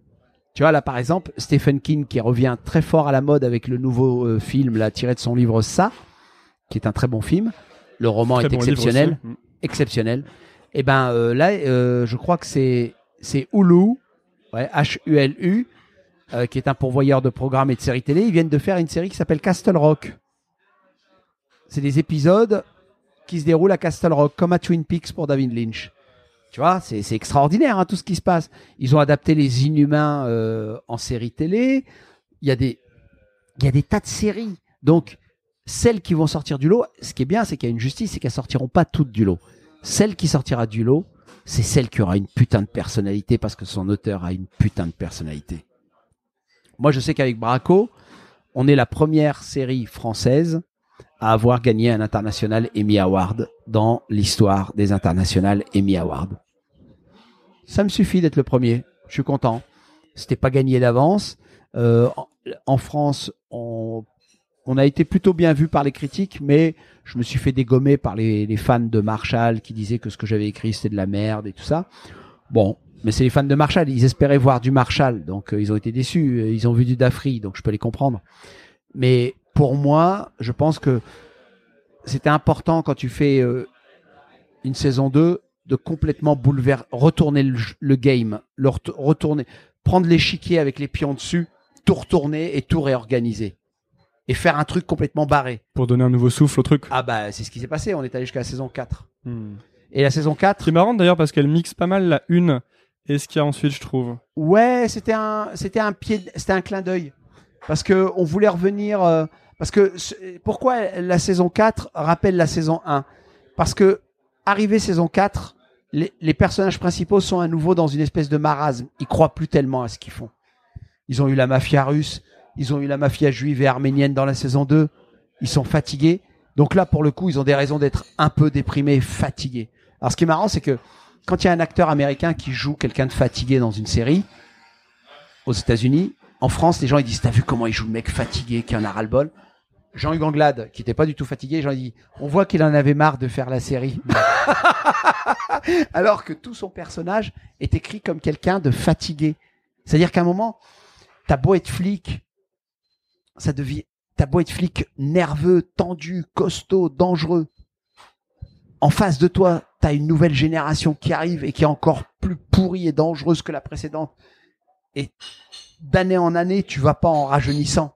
tu vois, là, par exemple, Stephen King qui revient très fort à la mode avec le nouveau euh, film, là, tiré de son livre Ça, qui est un très bon film. Le roman Très est bon exceptionnel. Mm. exceptionnel. Et ben euh, là, euh, je crois que c'est c'est Hulu, ouais, H-U-L-U, euh, qui est un pourvoyeur de programmes et de séries télé. Ils viennent de faire une série qui s'appelle Castle Rock. C'est des épisodes qui se déroulent à Castle Rock, comme à Twin Peaks pour David Lynch. Tu vois, c'est extraordinaire hein, tout ce qui se passe. Ils ont adapté les Inhumains euh, en série télé. Il y a des il y a des tas de séries. Donc celles qui vont sortir du lot, ce qui est bien, c'est qu'il y a une justice, c'est qu'elles sortiront pas toutes du lot. Celle qui sortira du lot, c'est celle qui aura une putain de personnalité parce que son auteur a une putain de personnalité. Moi, je sais qu'avec Braco, on est la première série française à avoir gagné un international Emmy Award dans l'histoire des internationales Emmy Award. Ça me suffit d'être le premier. Je suis content. C'était pas gagné d'avance. Euh, en France, on, on a été plutôt bien vu par les critiques, mais je me suis fait dégommer par les, les fans de Marshall qui disaient que ce que j'avais écrit c'était de la merde et tout ça. Bon, mais c'est les fans de Marshall. Ils espéraient voir du Marshall, donc euh, ils ont été déçus. Ils ont vu du Dafri, donc je peux les comprendre. Mais pour moi, je pense que c'était important quand tu fais euh, une saison 2 de complètement bouleverser, retourner le, le game, le ret- retourner, prendre l'échiquier avec les pions dessus, tout retourner et tout réorganiser. Et faire un truc complètement barré. Pour donner un nouveau souffle au truc. Ah bah c'est ce qui s'est passé, on est allé jusqu'à la saison 4. Et la saison 4, C'est marrant d'ailleurs parce qu'elle mixe pas mal la une et ce qu'il y a ensuite, je trouve. Ouais, c'était un, c'était un pied, c'était un clin d'œil, parce que on voulait revenir, euh, parce que pourquoi la saison 4 rappelle la saison 1 Parce que arrivé saison 4, les, personnages principaux sont à nouveau dans une espèce de marasme. Ils croient plus tellement à ce qu'ils font. Ils ont eu la mafia russe, ils ont eu la mafia juive et arménienne dans la saison 2. Ils sont fatigués. Donc là, pour le coup, ils ont des raisons d'être un peu déprimés, fatigués. Alors, ce qui est marrant, c'est que quand il y a un acteur américain qui joue quelqu'un de fatigué dans une série, aux États-Unis, en France, les gens ils disent T'as vu comment il joue le mec fatigué qui en a ras-le-bol? Jean-Hugues Anglade, qui était pas du tout fatigué, gens ils disent On voit qu'il en avait marre de faire la série. Alors que tout son personnage est écrit comme quelqu'un de fatigué. C'est-à-dire qu'à un moment, t'as beau être flic, ça devient. T'as beau être flic nerveux, tendu, costaud, dangereux. En face de toi, t'as une nouvelle génération qui arrive et qui est encore plus pourrie et dangereuse que la précédente. Et d'année en année, tu vas pas en rajeunissant.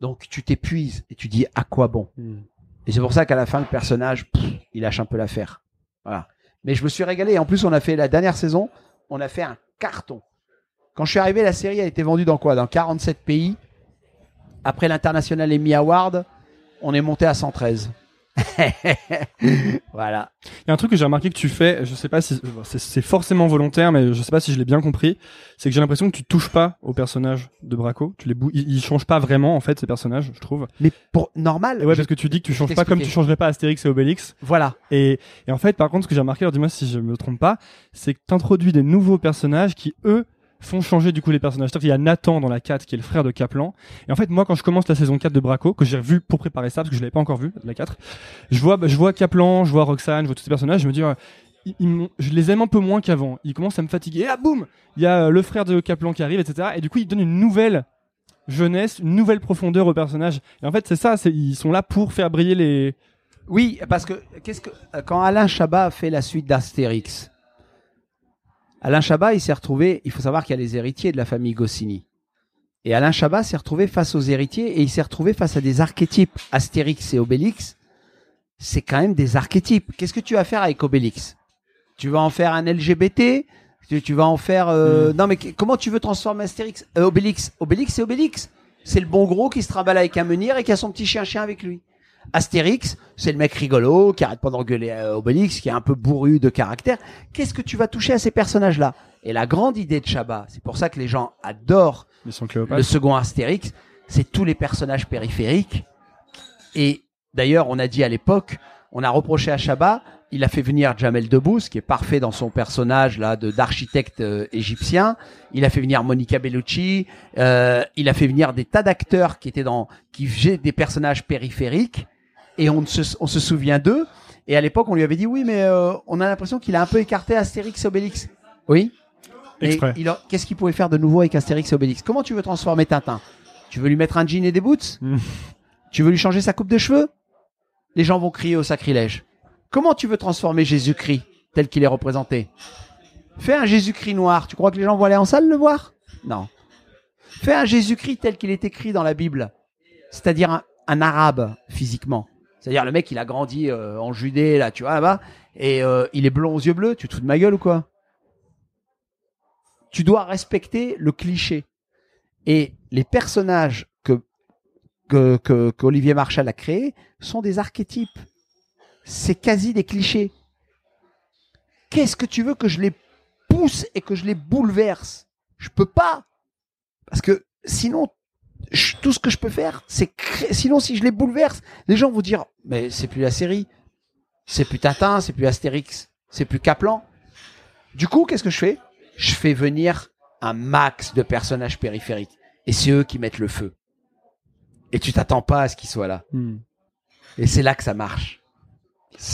Donc tu t'épuises et tu dis à quoi bon? Et c'est pour ça qu'à la fin, le personnage, pff, il lâche un peu l'affaire. Voilà. Mais je me suis régalé. Et en plus, on a fait la dernière saison, on a fait un carton. Quand je suis arrivé, la série a été vendue dans quoi? Dans 47 pays. Après l'international Emmy Award, on est monté à 113. voilà. Il y a un truc que j'ai remarqué que tu fais, je sais pas si c'est- forcément volontaire, mais je sais pas si je l'ai bien compris, c'est que j'ai l'impression que tu touches pas aux personnages de Braco. Tu les bou ils, ils changent pas vraiment en fait ces personnages, je trouve. Mais pour normal, Et ouais, parce que tu dis que tu changes pas comme tu changerais pas Astérix et Obélix. voilà. Et, et en fait, par contre, ce que j'ai remarqué, alors dis-moi si je me trompe pas, c'est que t'introduis des nouveaux personnages qui eux font changer du coup les personnages. Qu'il y a Nathan dans la 4 qui est le frère de Kaplan. Et en fait, moi, quand je commence la saison 4 de Braco, que j'ai revu pour préparer ça, parce que je l'avais pas encore vu, la 4, je vois, bah, je vois Kaplan, je vois Roxane, je vois tous ces personnages, je me dis, euh, je les aime un peu moins qu'avant. Ils commencent à me fatiguer. Et là, boum, il y a euh, le frère de Kaplan qui arrive, etc. Et du coup, ils donnent une nouvelle jeunesse, une nouvelle profondeur aux personnages. Et en fait, c'est ça, ils sont là pour faire briller les, Oui, parce que qu'est-ce que quand Alain Chabat fait la suite d'Astérix, Alain Chabat, il s'est retrouvé. Il faut savoir qu'il y a les héritiers de la famille Goscinny. Et Alain Chabat s'est retrouvé face aux héritiers et il s'est retrouvé face à des archétypes. Astérix et Obélix, c'est quand même des archétypes. Qu'est-ce que tu vas faire avec Obélix? Tu vas en faire un LGBT tu, vas en faire euh, non mais comment tu veux transformer Astérix euh, Obélix? Obélix c'est Obélix c'est le bon gros qui se trimballe avec un menhir et qui a son petit chien chien avec lui Astérix, c'est le mec rigolo qui arrête pas d'engueuler euh, Obélix, qui est un peu bourru de caractère. Qu'est-ce que tu vas toucher à ces personnages-là? Et la grande idée de Chabat, c'est pour ça que les gens adorent le second Astérix, c'est tous les personnages périphériques. Et d'ailleurs, on a dit à l'époque, on a reproché à Chabat, il a fait venir Jamel Debbouze, qui est parfait dans son personnage là de d'architecte euh, égyptien. Il a fait venir Monica Bellucci. euh, il a fait venir des tas d'acteurs qui étaient dans, qui faisaient des personnages périphériques. Et on se, on se souvient d'eux. Et à l'époque, on lui avait dit oui, mais euh, on a l'impression qu'il a un peu écarté Astérix et Obélix. Oui. Il a- Qu'est-ce qu'il pouvait faire de nouveau avec Astérix et Obélix? Comment tu veux transformer Tintin? Tu veux lui mettre un jean et des boots? Mm. Tu veux lui changer sa coupe de cheveux? Les gens vont crier au sacrilège. Comment tu veux transformer Jésus-Christ tel qu'il est représenté? Fais un Jésus-Christ noir. Tu crois que les gens vont aller en salle le voir? Non. Fais un Jésus-Christ tel qu'il est écrit dans la Bible, c'est-à-dire un, un arabe physiquement. C'est-à-dire le mec, il a grandi euh, en Judée, là, tu vois, là-bas, et euh, il est blond aux yeux bleus. Tu te fous de ma gueule ou quoi? Tu dois respecter le cliché. Et les personnages que que que- qu'Olivier Marchal a créés sont des archétypes. C'est quasi des clichés. Qu'est-ce que tu veux que je les pousse et que je les bouleverse? Je peux pas. Parce que sinon, je- tout ce que je peux faire, c'est créer. Sinon, si je les bouleverse, les gens vont dire, mais c'est plus la série, c'est plus Tintin, c'est plus Astérix, c'est plus Kaplan. Du coup, qu'est-ce que je fais? Je fais venir un max de personnages périphériques, et c'est eux qui mettent le feu. Et tu t'attends pas à ce qu'ils soient là. Hmm. Et c'est là que ça marche.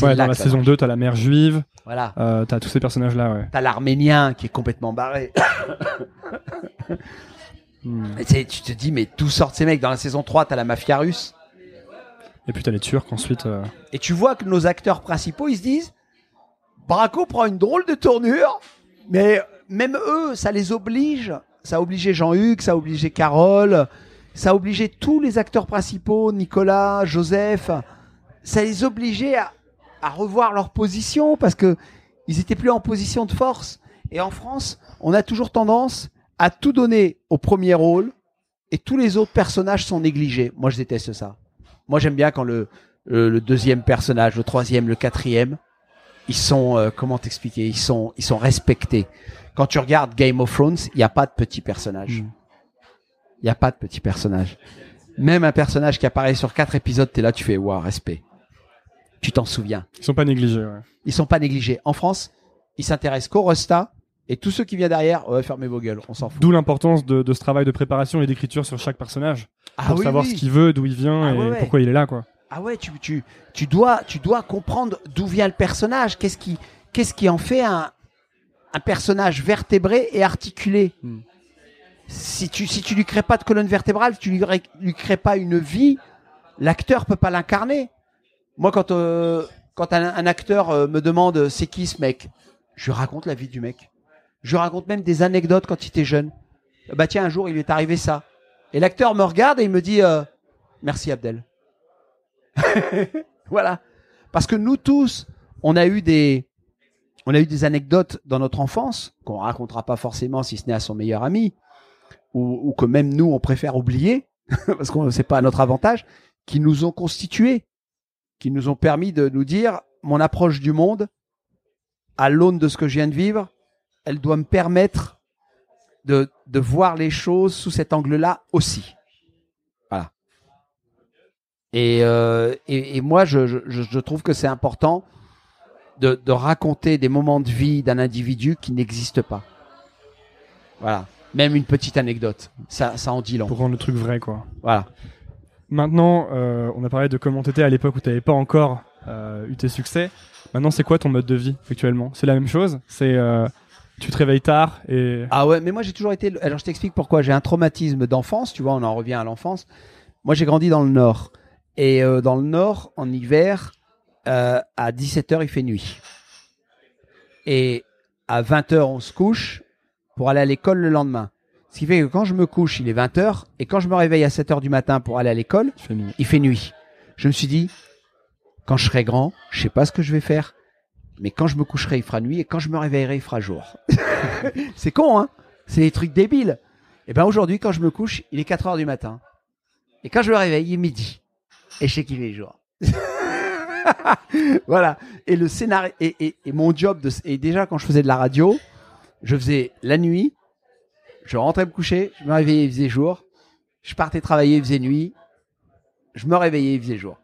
Ouais, dans la saison marche. 2, t'as la mère juive, Voilà. euh, t'as tous ces personnages-là, ouais. T'as l'arménien qui est complètement barré. Et tu te dis, mais d'où sortent ces mecs? Dans la saison 3, t'as la mafia russe. Et puis t'as les Turcs ensuite. euh, Et tu vois que nos acteurs principaux, ils se disent, Braco prend une drôle de tournure, mais même eux, ça les oblige. Ça a obligé Jean-Hugues, ça a obligé Carole, ça a obligé tous les acteurs principaux, Nicolas, Joseph. Ça les obligeait à, à revoir leur position parce que ils étaient plus en position de force. Et en France, on a toujours tendance à tout donner au premier rôle et tous les autres personnages sont négligés. Moi, je déteste ça. Moi, j'aime bien quand le, le, le deuxième personnage, le troisième, le quatrième, ils sont, euh, comment t'expliquer, ils sont, ils sont respectés. Quand tu regardes Game of Thrones, il n'y a pas de petits personnages. Mm. Il n'y a pas de petits personnages. Même un personnage qui apparaît sur quatre épisodes, t'es là, tu fais, waouh, respect. Tu t'en souviens. Ils sont pas négligés, ouais. Ils sont pas négligés. En France, ils s'intéressent qu'au Resta et tous ceux qui viennent derrière, ouais, fermez vos gueules, on s'en fout. D'où l'importance de, de ce travail de préparation et d'écriture sur chaque personnage. Ah Pour oui, savoir oui. ce qu'il veut, d'où il vient Ah et ouais, pourquoi il est là, quoi. Ah ouais, tu, tu, tu, dois, tu dois comprendre d'où vient le personnage. Qu'est-ce qui, qu'est-ce qui en fait un, un personnage vertébré et articulé Hmm. Si tu si tu lui crées pas de colonne vertébrale, tu lui, lui crées pas une vie, l'acteur peut pas l'incarner. Moi, quand euh, quand un, un acteur euh, me demande euh, c'est qui ce mec, je lui raconte la vie du mec. Je raconte même des anecdotes quand il était jeune. Bah tiens, un jour il est arrivé ça. Et l'acteur me regarde et il me dit euh, merci Abdel. voilà. Parce que nous tous, on a eu des, on a eu des anecdotes dans notre enfance qu'on racontera pas forcément si ce n'est à son meilleur ami, ou, ou que même nous on préfère oublier parce qu'on c'est pas à notre avantage, qui nous ont constitués, qui nous ont permis de nous dire mon approche du monde, à l'aune de ce que je viens de vivre, elle doit me permettre de, de voir les choses sous cet angle-là aussi. Voilà. Et, euh, et, et moi, je, je, je trouve que c'est important de, de raconter des moments de vie d'un individu qui n'existe pas. Voilà. Même une petite anecdote. Ça, ça en dit long. Pour rendre le truc vrai, quoi. Voilà. Maintenant, euh, on a parlé de comment t'étais à l'époque où t'avais pas encore euh, eu tes succès. Maintenant, c'est quoi ton mode de vie actuellement? C'est la même chose? C'est euh, tu te réveilles tard et Ah ouais, mais moi j'ai toujours été. Alors je t'explique pourquoi. J'ai un traumatisme d'enfance, tu vois, on en revient à l'enfance. Moi j'ai grandi dans le Nord. Et euh, dans le Nord, en hiver, euh, à 17h il fait nuit. Et à 20h on se couche pour aller à l'école le lendemain. Ce qui fait que quand je me couche, il est 20h. Et quand je me réveille à 7h du matin pour aller à l'école, nuit. il fait nuit. Je me suis dit, quand je serai grand, je sais pas ce que je vais faire, mais quand je me coucherai, il fera nuit, et quand je me réveillerai, il fera jour. c'est con, hein C'est des trucs débiles. Et ben aujourd'hui, quand je me couche, il est 4 heures du matin. Et quand je me réveille, il est midi. Et je sais qu'il est jour. voilà. Et le scénario, et, et, et mon job de, et déjà quand je faisais de la radio, je faisais la nuit, je rentrais me coucher, je me réveillais, il faisait jour, je partais travailler, il faisait nuit, je me réveillais, il faisait jour.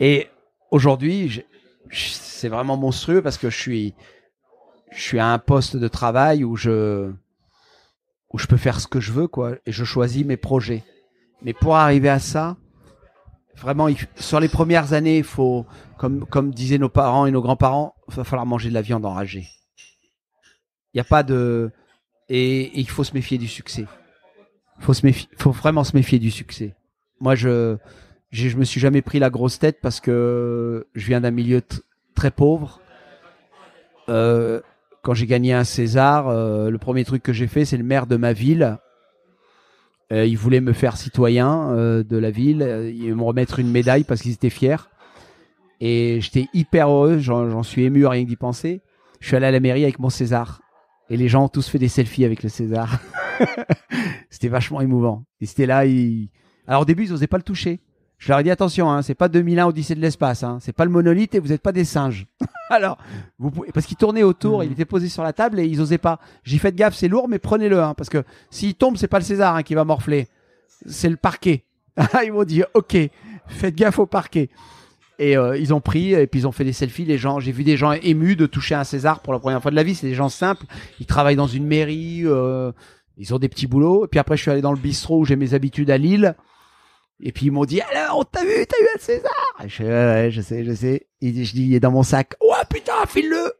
Et aujourd'hui, c'est vraiment monstrueux parce que je suis, je suis à un poste de travail où je, où je peux faire ce que je veux, quoi, et je choisis mes projets. Mais pour arriver à ça, vraiment, sur les premières années, faut, comme, comme disaient nos parents et nos grands-parents, il va falloir manger de la viande enragée. Il n'y a pas de, et, et il faut se méfier du succès. Faut se méfier, faut vraiment se méfier du succès. Moi, je, je me suis jamais pris la grosse tête parce que je viens d'un milieu très pauvre. Euh, quand j'ai gagné un César, euh, le premier truc que j'ai fait, c'est le maire de ma ville. Euh, il voulait me faire citoyen de la ville. Ils me remettre une médaille parce qu'ils étaient fiers. Et j'étais hyper heureux. J'en suis ému rien que d'y penser. Je suis allé à la mairie avec mon César. Et les gens ont tous fait des selfies avec le César. c'était vachement émouvant. Ils étaient là. Alors au début, ils n'osaient pas le toucher. Je leur ai dit attention, hein, c'est pas 2001 Odyssée de l'espace, hein, c'est pas le monolithe et vous n'êtes pas des singes. Alors, vous pouvez, parce qu'il tournait autour, Mhm. il était posé sur la table et ils osaient pas. J'ai fait gaffe, c'est lourd, mais prenez-le, hein, parce que s'il tombe, c'est pas le César hein, qui va morfler. c'est le parquet. ils m'ont dit, ok, faites gaffe au parquet. Et euh, ils ont pris, et puis ils ont fait des selfies. Les gens, j'ai vu des gens émus de toucher un César pour la première fois de la vie. C'est des gens simples. Ils travaillent dans une mairie, euh, ils ont des petits boulots. Et puis après, je suis allé dans le bistrot où j'ai mes habitudes à Lille. Et puis ils m'ont dit, alors, on t'a vu, t'as eu un César et Je fais, ouais, ouais, je sais, je sais. Et je dis, il est dans mon sac. Ouais, putain, file-le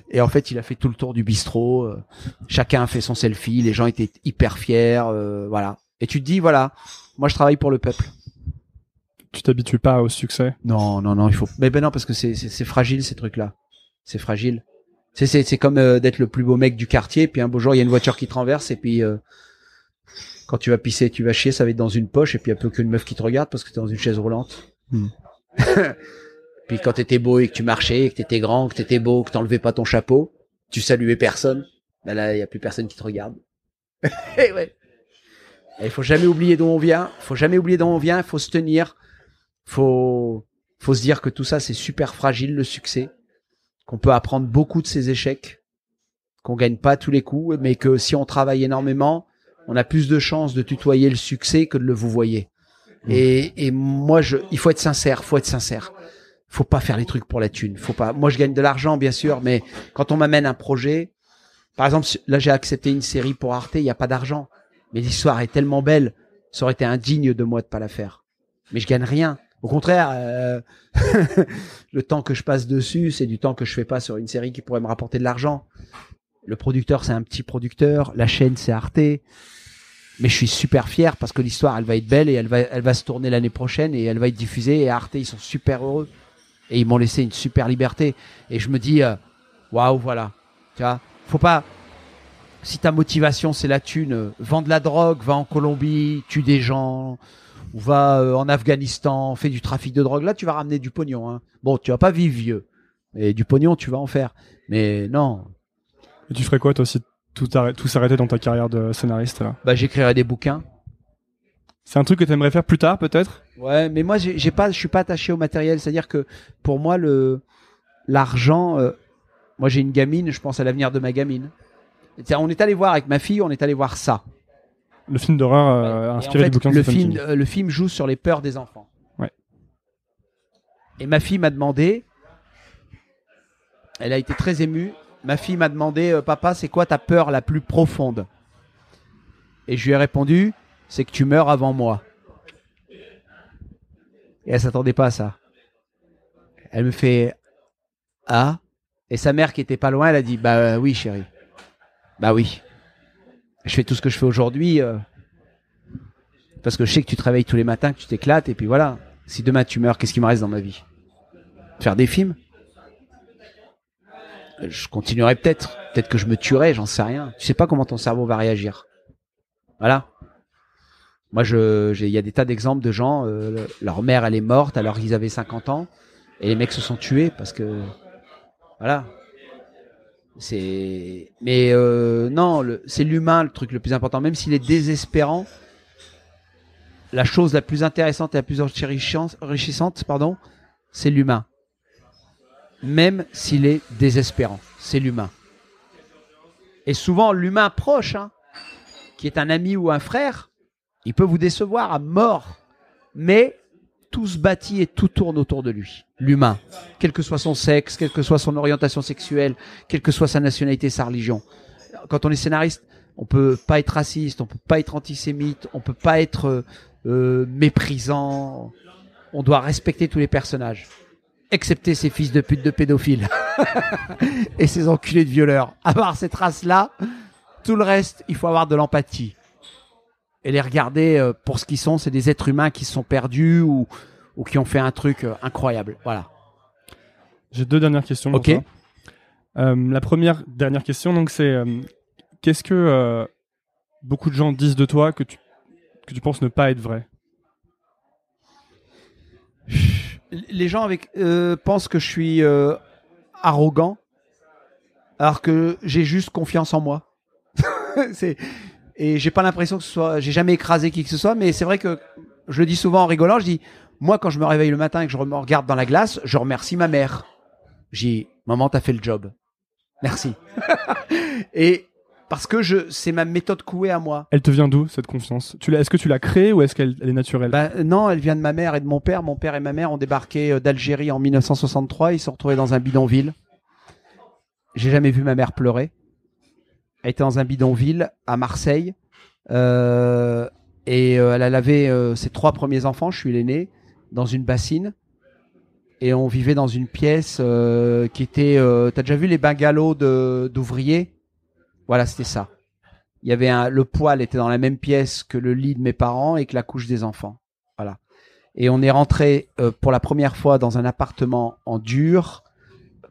Et en fait, il a fait tout le tour du bistrot. euh, Chacun a fait son selfie. Les gens étaient hyper fiers. euh, voilà. Et tu te dis, voilà, moi je travaille pour le peuple. Tu t'habitues pas au succès? Non, non, non, il faut. Mais ben non, parce que c'est c'est fragile ces trucs-là. C'est fragile. C'est c'est c'est comme euh, d'être le plus beau mec du quartier. Puis un beau jour, il y a une voiture qui te renverse et puis euh, quand tu vas pisser, tu vas chier, ça va être dans une poche et puis il y a peu qu'une meuf qui te regarde parce que t'es dans une chaise roulante. Hmm. puis quand t'étais beau et que tu marchais, que t'étais grand, que t'étais beau, que t'enlevais pas ton chapeau, tu saluais personne. Ben là, il y a plus personne qui te regarde. et ouais. Et il faut jamais oublier d'où on vient. Faut jamais oublier d'où on vient. Il faut se tenir. Faut, faut se dire que tout ça c'est super fragile le succès, qu'on peut apprendre beaucoup de ses échecs, qu'on gagne pas tous les coups, mais que si on travaille énormément, on a plus de chances de tutoyer le succès que de le vous voyez. Et, et moi, je, il faut être sincère, faut être sincère. Faut pas faire les trucs pour la thune. Faut. Moi, je gagne de l'argent, bien sûr, mais quand on m'amène un projet, par exemple, là, j'ai accepté une série pour Arte, il y a pas d'argent, mais l'histoire est tellement belle, ça aurait été indigne de moi de pas la faire. Mais je gagne rien. Au contraire, euh, le temps que je passe dessus, c'est du temps que je fais pas sur une série qui pourrait me rapporter de l'argent. Le producteur, c'est un petit producteur. La chaîne, c'est Arte. Mais je suis super fier parce que l'histoire, elle va être belle et elle va, elle va se tourner l'année prochaine et elle va être diffusée. Et Arte, ils sont super heureux. Et ils m'ont laissé une super liberté. Et je me dis, euh, waouh, voilà. Tu vois, faut pas. Si ta motivation, c'est la thune, euh, vends de la drogue, va en Colombie, tue des gens, ou va euh, en Afghanistan, fais du trafic de drogue. Là, tu vas ramener du pognon. Hein. Bon, tu vas pas vivre vieux. Mais du pognon, tu vas en faire. Mais non, Et tu ferais quoi toi si tout, tout s'arrêtait dans ta carrière de scénariste là? Bah, j'écrirai des bouquins. C'est un truc que t'aimerais faire plus tard peut-être? Ouais, mais moi, j'ai pas, je suis pas attaché au matériel. C'est-à-dire que pour moi, le l'argent, euh, moi, j'ai une gamine, je pense à l'avenir de ma gamine. C'est-à-dire, On est allé voir avec ma fille, on est allé voir ça. Le film d'horreur euh, Et en inspiré fait, du bouquin de le Stephen film, euh, le film joue sur les peurs des enfants. Ouais. Et ma fille m'a demandé, elle a été très émue. Ma fille m'a demandé, euh, papa, c'est quoi ta peur la plus profonde? Et je lui ai répondu, c'est que tu meurs avant moi. Et elle s'attendait pas à ça. Elle me fait, ah? Et sa mère qui était pas loin, elle a dit, bah euh, oui, chérie. Bah oui. Je fais tout ce que je fais aujourd'hui. euh, parce que je sais que tu travailles tous les matins, que tu t'éclates, et puis voilà. Si demain tu meurs, qu'est-ce qui me reste dans ma vie? Faire des films? Je continuerai peut-être. Peut-être que je me tuerai, j'en sais rien. Tu sais pas comment ton cerveau va réagir. Voilà. Moi, je, il y a des tas d'exemples de gens, euh, le- leur mère, elle est morte alors qu'ils avaient 50 ans, et les mecs se sont tués parce que, voilà. C'est, mais euh, non, c'est l'humain le truc le plus important, même s'il est désespérant la chose la plus intéressante et la plus enrichissante, pardon, c'est l'humain. Même s'il est désespérant, c'est l'humain. Et souvent, l'humain proche, hein, qui est un ami ou un frère, il peut vous décevoir à mort. Mais tout se bâtit et tout tourne autour de lui. L'humain. Quel que soit son sexe, quelle que soit son orientation sexuelle, quelle que soit sa nationalité, sa religion. Quand on est scénariste, on peut pas être raciste, on peut pas être antisémite, on peut pas être euh, euh, méprisant. On doit respecter tous les personnages, excepté ces fils de pute de pédophiles et ces enculés de violeurs. À part cette race-là, tout le reste, il faut avoir de l'empathie et les regarder euh, pour ce qu'ils sont. C'est des êtres humains qui se sont perdus ou, ou qui ont fait un truc euh, incroyable. Voilà. J'ai deux dernières questions. pour Ok. toi. Euh, la première dernière question, donc c'est euh, qu'est-ce que euh, beaucoup de gens disent de toi que tu que tu penses ne pas être vrai? Les gens avec euh, pensent que je suis euh, arrogant, alors que j'ai juste confiance en moi. c'est et j'ai pas l'impression que ce soit, j'ai jamais écrasé qui que ce soit, mais c'est vrai que je le dis souvent en rigolant. Je dis, moi quand je me réveille le matin et que je me regarde dans la glace, je remercie ma mère. J'ai, maman, t'as fait le job. Merci. et Parce que je, c'est ma méthode couée à moi. Elle te vient d'où cette confiance? Tu l'as Est-ce que tu l'as créée ou est-ce qu'elle elle est naturelle? Bah, non, elle vient de ma mère et de mon père. Mon père et ma mère ont débarqué euh, d'Algérie en 1963. Ils se sont retrouvés dans un bidonville. J'ai jamais vu ma mère pleurer. Elle était dans un bidonville à Marseille. Euh, et euh, elle a lavé euh, ses trois premiers enfants, je suis l'aîné, dans une bassine. Et on vivait dans une pièce qui était... T'as déjà vu les bungalows d'ouvriers? Voilà, c'était ça. Il y avait un, le poêle était dans la même pièce que le lit de mes parents et que la couche des enfants. Voilà. Et on est rentré euh, pour la première fois dans un appartement en dur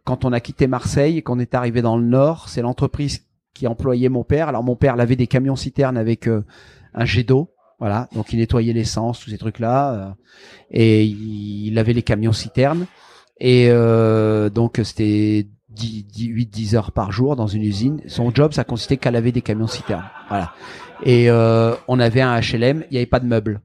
quand on a quitté Marseille et qu'on est arrivé dans le Nord. C'est l'entreprise qui employait mon père. Alors mon père lavait des camions citernes avec euh, un jet d'eau. Voilà, donc il nettoyait l'essence, tous ces trucs-là, euh, et il, il lavait les camions citernes. Et euh, donc c'était 8-10 heures par jour dans une usine. Son job, ça consistait qu'à laver des camions citernes. Voilà. Et euh, on avait un HLM, il n'y avait pas de meubles.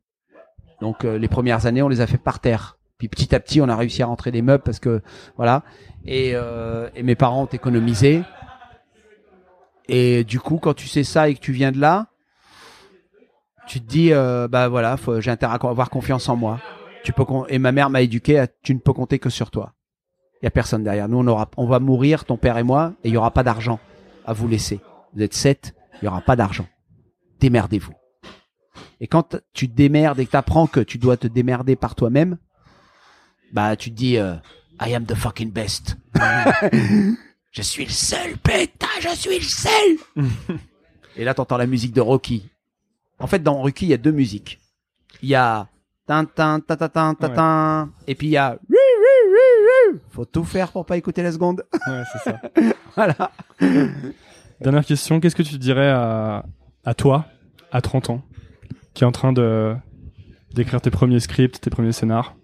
Donc euh, les premières années, on les a fait par terre. Puis petit à petit, on a réussi à rentrer des meubles parce que voilà. Et, euh, et mes parents ont économisé. Et du coup, quand tu sais ça et que tu viens de là, tu te dis, euh, bah voilà, j'ai intérêt à avoir confiance en moi. Tu peux et ma mère m'a éduqué, à, tu ne peux compter que sur toi. Il y a personne derrière. Nous, on aura, on va mourir, ton père et moi, et il y aura pas d'argent à vous laisser. Vous êtes sept, il y aura pas d'argent. Démerdez-vous. Et quand tu te démerdes et que t'apprends que tu dois te démerder par toi-même, bah tu te dis, euh, I am the fucking best. je suis le seul, putain, je suis le seul. et là, t'entends la musique de Rocky. En fait, dans Rocky, il y a deux musiques. Il y a tin tin ta ta tin ta tin, et puis il y a. faut tout faire pour pas écouter la seconde. Ouais, c'est ça. voilà. Dernière question, qu'est-ce que tu dirais à, à toi, à 30 ans, qui est en train de d'écrire tes premiers scripts, tes premiers scénars?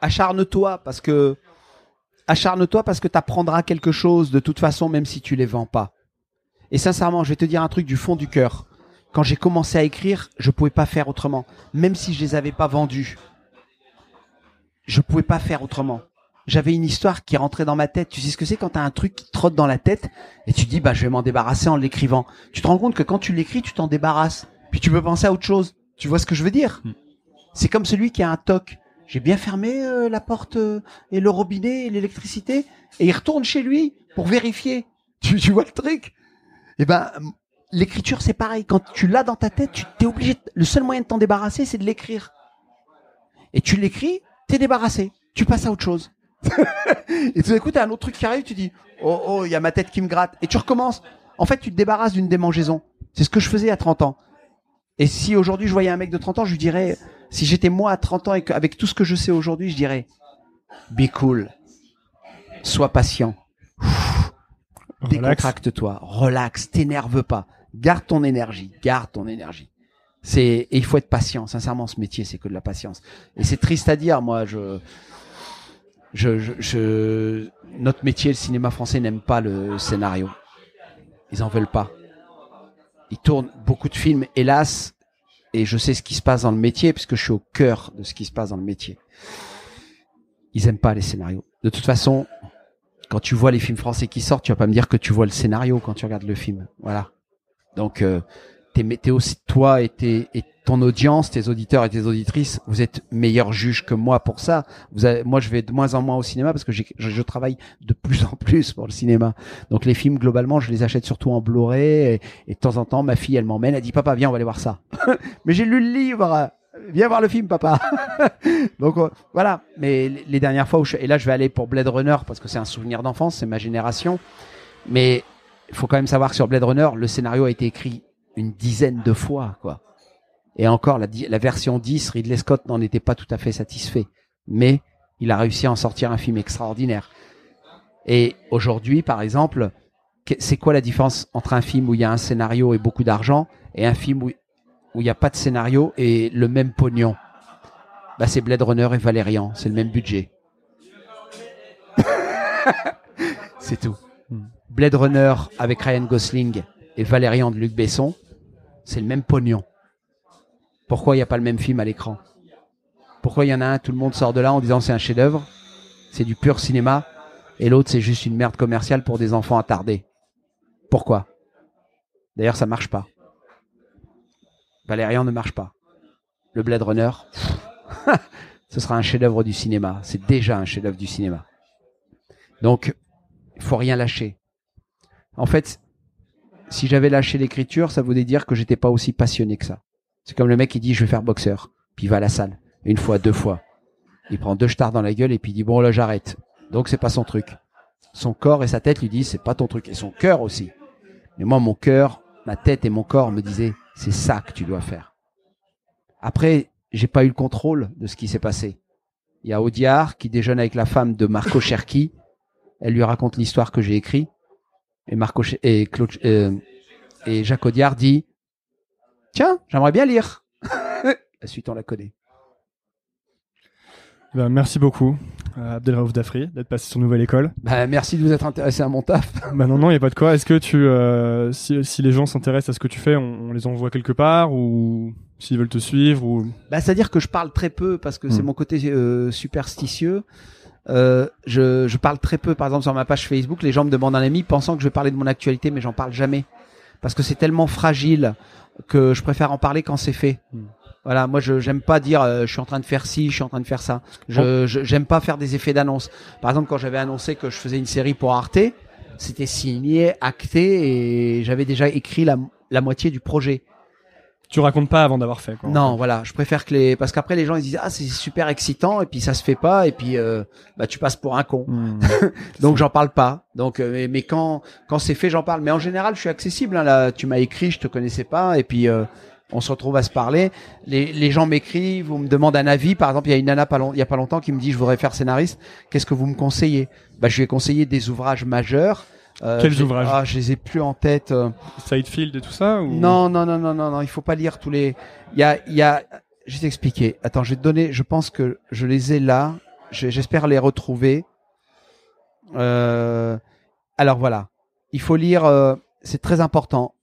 Acharne-toi parce que acharne-toi parce que t'apprendras quelque chose de toute façon même si tu les vends pas. Et sincèrement, je vais te dire un truc du fond du cœur. Quand j'ai commencé à écrire, je pouvais pas faire autrement, même si je les avais pas vendus. Je pouvais pas faire autrement. J'avais une histoire qui rentrait dans ma tête. Tu sais ce que c'est quand t'as un truc qui te trotte dans la tête et tu dis bah je vais m'en débarrasser en l'écrivant. Tu te rends compte que quand tu l'écris, tu t'en débarrasses. Puis tu peux penser à autre chose. Tu vois ce que je veux dire? Hmm. C'est comme celui qui a un toc. J'ai bien fermé euh, la porte euh, et le robinet et l'électricité et il retourne chez lui pour vérifier. Tu, tu vois le truc? Eh ben l'écriture c'est pareil. Quand tu l'as dans ta tête, tu t'es obligé. Le seul moyen de t'en débarrasser, c'est de l'écrire. Et tu l'écris, t'es débarrassé. Tu passes à autre chose. et tout d'un coup, t'as un autre truc qui arrive, tu dis oh oh, il y a ma tête qui me gratte et tu recommences. En fait, tu te débarrasses d'une démangeaison. C'est ce que je faisais à 30 ans. Et si aujourd'hui je voyais un mec de 30 ans, je lui dirais si j'étais moi à 30 ans et qu'avec tout ce que je sais aujourd'hui, je dirais be cool. Sois patient. Décontracte-toi, relax, t'énerve pas. Garde ton énergie, garde ton énergie. C'est et il faut être patient. Sincèrement, ce métier, c'est que de la patience. Et c'est triste à dire, moi, je, je, je, je- notre métier, le cinéma français, n'aime pas le scénario. Ils en veulent pas. Ils tournent beaucoup de films, hélas, et je sais ce qui se passe dans le métier puisque je suis au cœur de ce qui se passe dans le métier. Ils aiment pas les scénarios. De toute façon, quand tu vois les films français qui sortent, tu vas pas me dire que tu vois le scénario quand tu regardes le film. Voilà. Donc, euh, t'es, aussi toi et, tes, et ton audience, tes auditeurs et tes auditrices, vous êtes meilleurs juges que moi pour ça. Vous avez- moi, je vais de moins en moins au cinéma parce que je, je travaille de plus en plus pour le cinéma. Donc, les films, globalement, je les achète surtout en Blu-ray et, et de temps en temps, ma fille, elle m'emmène, elle dit papa, viens, on va aller voir ça. Mais j'ai lu le livre. Viens voir le film, papa. Donc euh, voilà. Mais les dernières fois où je, et là, je vais aller pour Blade Runner parce que c'est un souvenir d'enfance, c'est ma génération. Mais il faut quand même savoir que sur Blade Runner, le scénario a été écrit une dizaine de fois, quoi. Et encore, la, la version 10, Ridley Scott n'en était pas tout à fait satisfait. Mais il a réussi à en sortir un film extraordinaire. Et aujourd'hui, par exemple, c'est quoi la différence entre un film où il y a un scénario et beaucoup d'argent et un film où où il n'y a pas de scénario et le même pognon? Bah, C'est Blade Runner et Valérian, c'est le même budget. c'est tout. Hmm. Blade Runner avec Ryan Gosling et Valérian de Luc Besson, c'est le même pognon. Pourquoi il n'y a pas le même film à l'écran? Pourquoi il y en a un, tout le monde sort de là en disant c'est un chef-d'œuvre, c'est du pur cinéma, et l'autre c'est juste une merde commerciale pour des enfants attardés Pourquoi? D'ailleurs, ça marche pas. Valérian ne marche pas. Le Blade Runner, ce sera un chef-d'œuvre du cinéma. C'est déjà un chef-d'œuvre du cinéma. Donc, il faut rien lâcher. En fait, si j'avais lâché l'écriture, ça voulait dire que j'étais pas aussi passionné que ça. C'est comme le mec qui dit je vais faire boxeur, puis il va à la salle une fois, deux fois. Il prend deux stars dans la gueule et puis il dit bon là j'arrête. Donc c'est pas son truc. Son corps et sa tête lui disent c'est pas ton truc et son cœur aussi. Mais moi mon cœur, ma tête et mon corps me disaient c'est ça que tu dois faire. Après j'ai pas eu le contrôle de ce qui s'est passé. Il y a Audiard qui déjeune avec la femme de Marco Cherki. Elle lui raconte l'histoire que j'ai écrite. Et Marco et Claude, euh, et Jacques Audiard dit Tiens, j'aimerais bien lire. la suite, on la connaît. Ben, merci beaucoup, euh, Abdelraouf Dafri, d'être passé sur Nouvelle École. Ben, merci de vous être intéressé à mon taf. Ben non, non, il n'y a pas de quoi. Est-ce que tu, euh, si, si, les gens s'intéressent à ce que tu fais, on, on les envoie quelque part ou s'ils veulent te suivre ou... Ben, C'est-à-dire que je parle très peu parce que c'est hmm. mon côté euh, superstitieux. Euh, je, je, parle très peu, par exemple, sur ma page Facebook, les gens me demandent un ami pensant que je vais parler de mon actualité, mais j'en parle jamais. Parce que c'est tellement fragile que je préfère en parler quand c'est fait. Hmm. Voilà, moi je j'aime pas dire euh, je suis en train de faire ci, je suis en train de faire ça. Je j'aime pas faire des effets d'annonce. Par exemple, quand j'avais annoncé que je faisais une série pour Arte, c'était signé, acté et j'avais déjà écrit la, la moitié du projet. Tu racontes pas avant d'avoir fait quoi. Non, voilà, je préfère que les parce qu'après les gens ils disent ah c'est super excitant et puis ça se fait pas et puis euh, bah tu passes pour un con. Hmm. Donc j'en parle pas. Donc euh, mais, quand quand c'est fait j'en parle. Mais en général je suis accessible. Hein, là, tu m'as écrit, je te connaissais pas et puis euh, on se retrouve à se parler. Les, les gens m'écrivent, vous me demandent un avis. Par exemple, il y a une nana pas il y a pas longtemps qui me dit je voudrais faire scénariste. Qu'est-ce que vous me conseillez? Bah, je lui ai conseillé des ouvrages majeurs. Euh, Quels ouvrages Ah, je les ai plus en tête. Euh. Sidefield et tout ça ou... Non, non, non, non, non, non. Il faut pas lire tous les. Il y a, il y a. Je vais t'expliquer. Attends, je vais te donner. Je pense que je les ai là. J'espère les retrouver. Euh... Alors voilà. Il faut lire. Euh, c'est très important.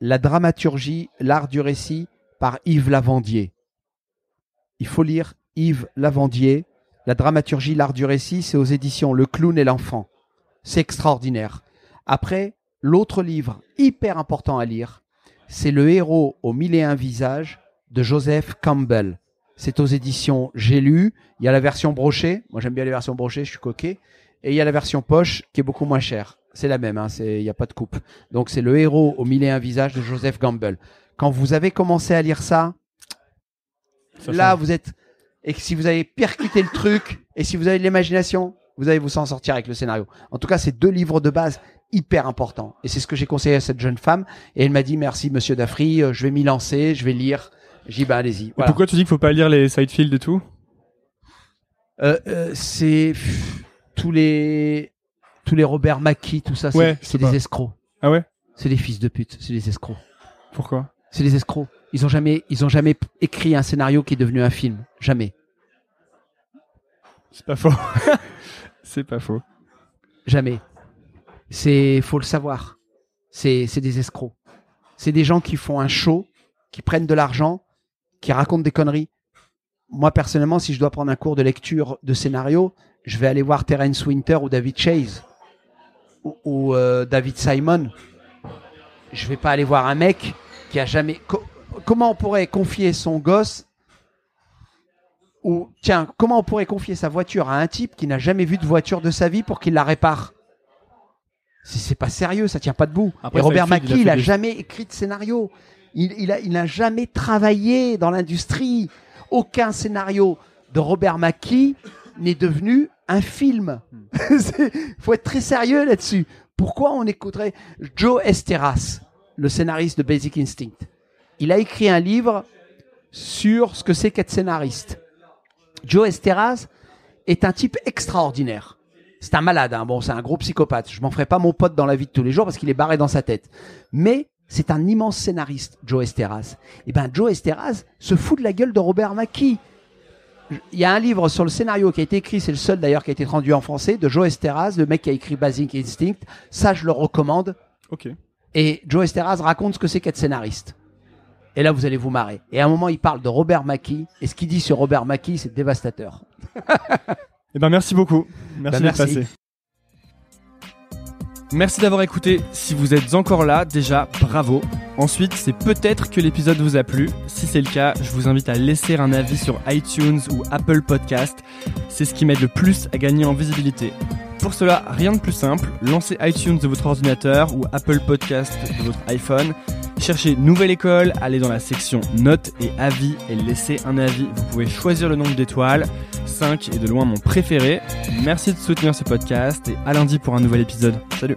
La dramaturgie, l'art du récit par Yves Lavandier. Il faut lire Yves Lavandier. La dramaturgie, l'art du récit, c'est aux éditions Le Clown et l'enfant. C'est extraordinaire. Après, l'autre livre hyper important à lire, c'est Le héros aux mille et un visages de Joseph Campbell. C'est aux éditions J'ai lu. Il y a la version brochée. Moi, j'aime bien les versions brochées, je suis coquet. Et il y a la version poche qui est beaucoup moins chère c'est la même, hein, il n'y a pas de coupe. Donc c'est le héros au mille et un visages de Joseph Gamble. Quand vous avez commencé à lire ça, là vous êtes et si vous avez percuté le truc et si vous avez de l'imagination, vous allez vous s'en sortir avec le scénario. En tout cas, c'est deux livres de base hyper importants. Et c'est ce que j'ai conseillé à cette jeune femme. Et elle m'a dit merci Monsieur Dafri, euh, je vais m'y lancer, je vais lire. J'ai dit bah allez-y. Pourquoi tu dis qu'il faut pas lire les sidefields et tout? Euh, euh, C'est tous les tous les Robert Mackie, tout ça, c'est des escrocs. Ah ouais? C'est des fils de pute, c'est des escrocs. Pourquoi? C'est des escrocs. Ils ont jamais, ils ont jamais écrit un scénario qui est devenu un film, jamais. C'est pas faux. c'est pas faux. Jamais. C'est, faut le savoir. C'est, des escrocs. C'est des gens qui font un show, qui prennent de l'argent, qui racontent des conneries. Moi personnellement, si je dois prendre un cours de lecture de scénario, je vais aller voir Terence Winter ou David Chase ou, euh, David Simon. Je vais pas aller voir un mec qui a jamais. comment on pourrait confier son gosse ou tiens, comment on pourrait confier sa voiture à un type qui n'a jamais vu de voiture de sa vie pour qu'il la répare? C'est pas sérieux, ça tient pas debout. Et Robert Mackie, il, a, jamais écrit de scénario. Il, il, a, il n'a jamais travaillé dans l'industrie. Aucun scénario de Robert Mackie n'est devenu un film. Il hmm. faut être très sérieux là-dessus. Pourquoi on écouterait Joe Esteras, le scénariste de Basic Instinct? Il a écrit un livre sur ce que c'est qu'être scénariste. Joe Esteras est un type extraordinaire. C'est un malade, hein. bon, c'est un gros psychopathe. Je m'en ferai pas mon pote dans la vie de tous les jours parce qu'il est barré dans sa tête. Mais c'est un immense scénariste, Joe Esteras. Et eh ben, Joe Esteras se fout de la gueule de Robert Mackie il y a un livre sur le scénario qui a été écrit, c'est le seul d'ailleurs qui a été traduit en français, de Joe Esteras, le mec qui a écrit Basic Instinct. Ça, je le recommande. Ok. Et Joe Esteras raconte ce que c'est qu'être scénariste. Et là, vous allez vous marrer. Et à un moment, il parle de Robert Mackie. Et ce qu'il dit sur Robert Mackie, c'est dévastateur. eh ben, merci beaucoup. Merci ben, d'être passé. Merci d'avoir écouté. Si vous êtes encore là, déjà, bravo. Ensuite, c'est peut-être que l'épisode vous a plu. Si c'est le cas, je vous invite à laisser un avis sur iTunes ou Apple Podcast. C'est ce qui m'aide le plus à gagner en visibilité. Pour cela, rien de plus simple, lancez iTunes de votre ordinateur ou Apple Podcast de votre iPhone. Cherchez Nouvelle École, allez dans la section Notes et Avis et laissez un avis. Vous pouvez choisir le nombre d'étoiles. 5 est de loin mon préféré. Merci de soutenir ce podcast et à lundi pour un nouvel épisode. Salut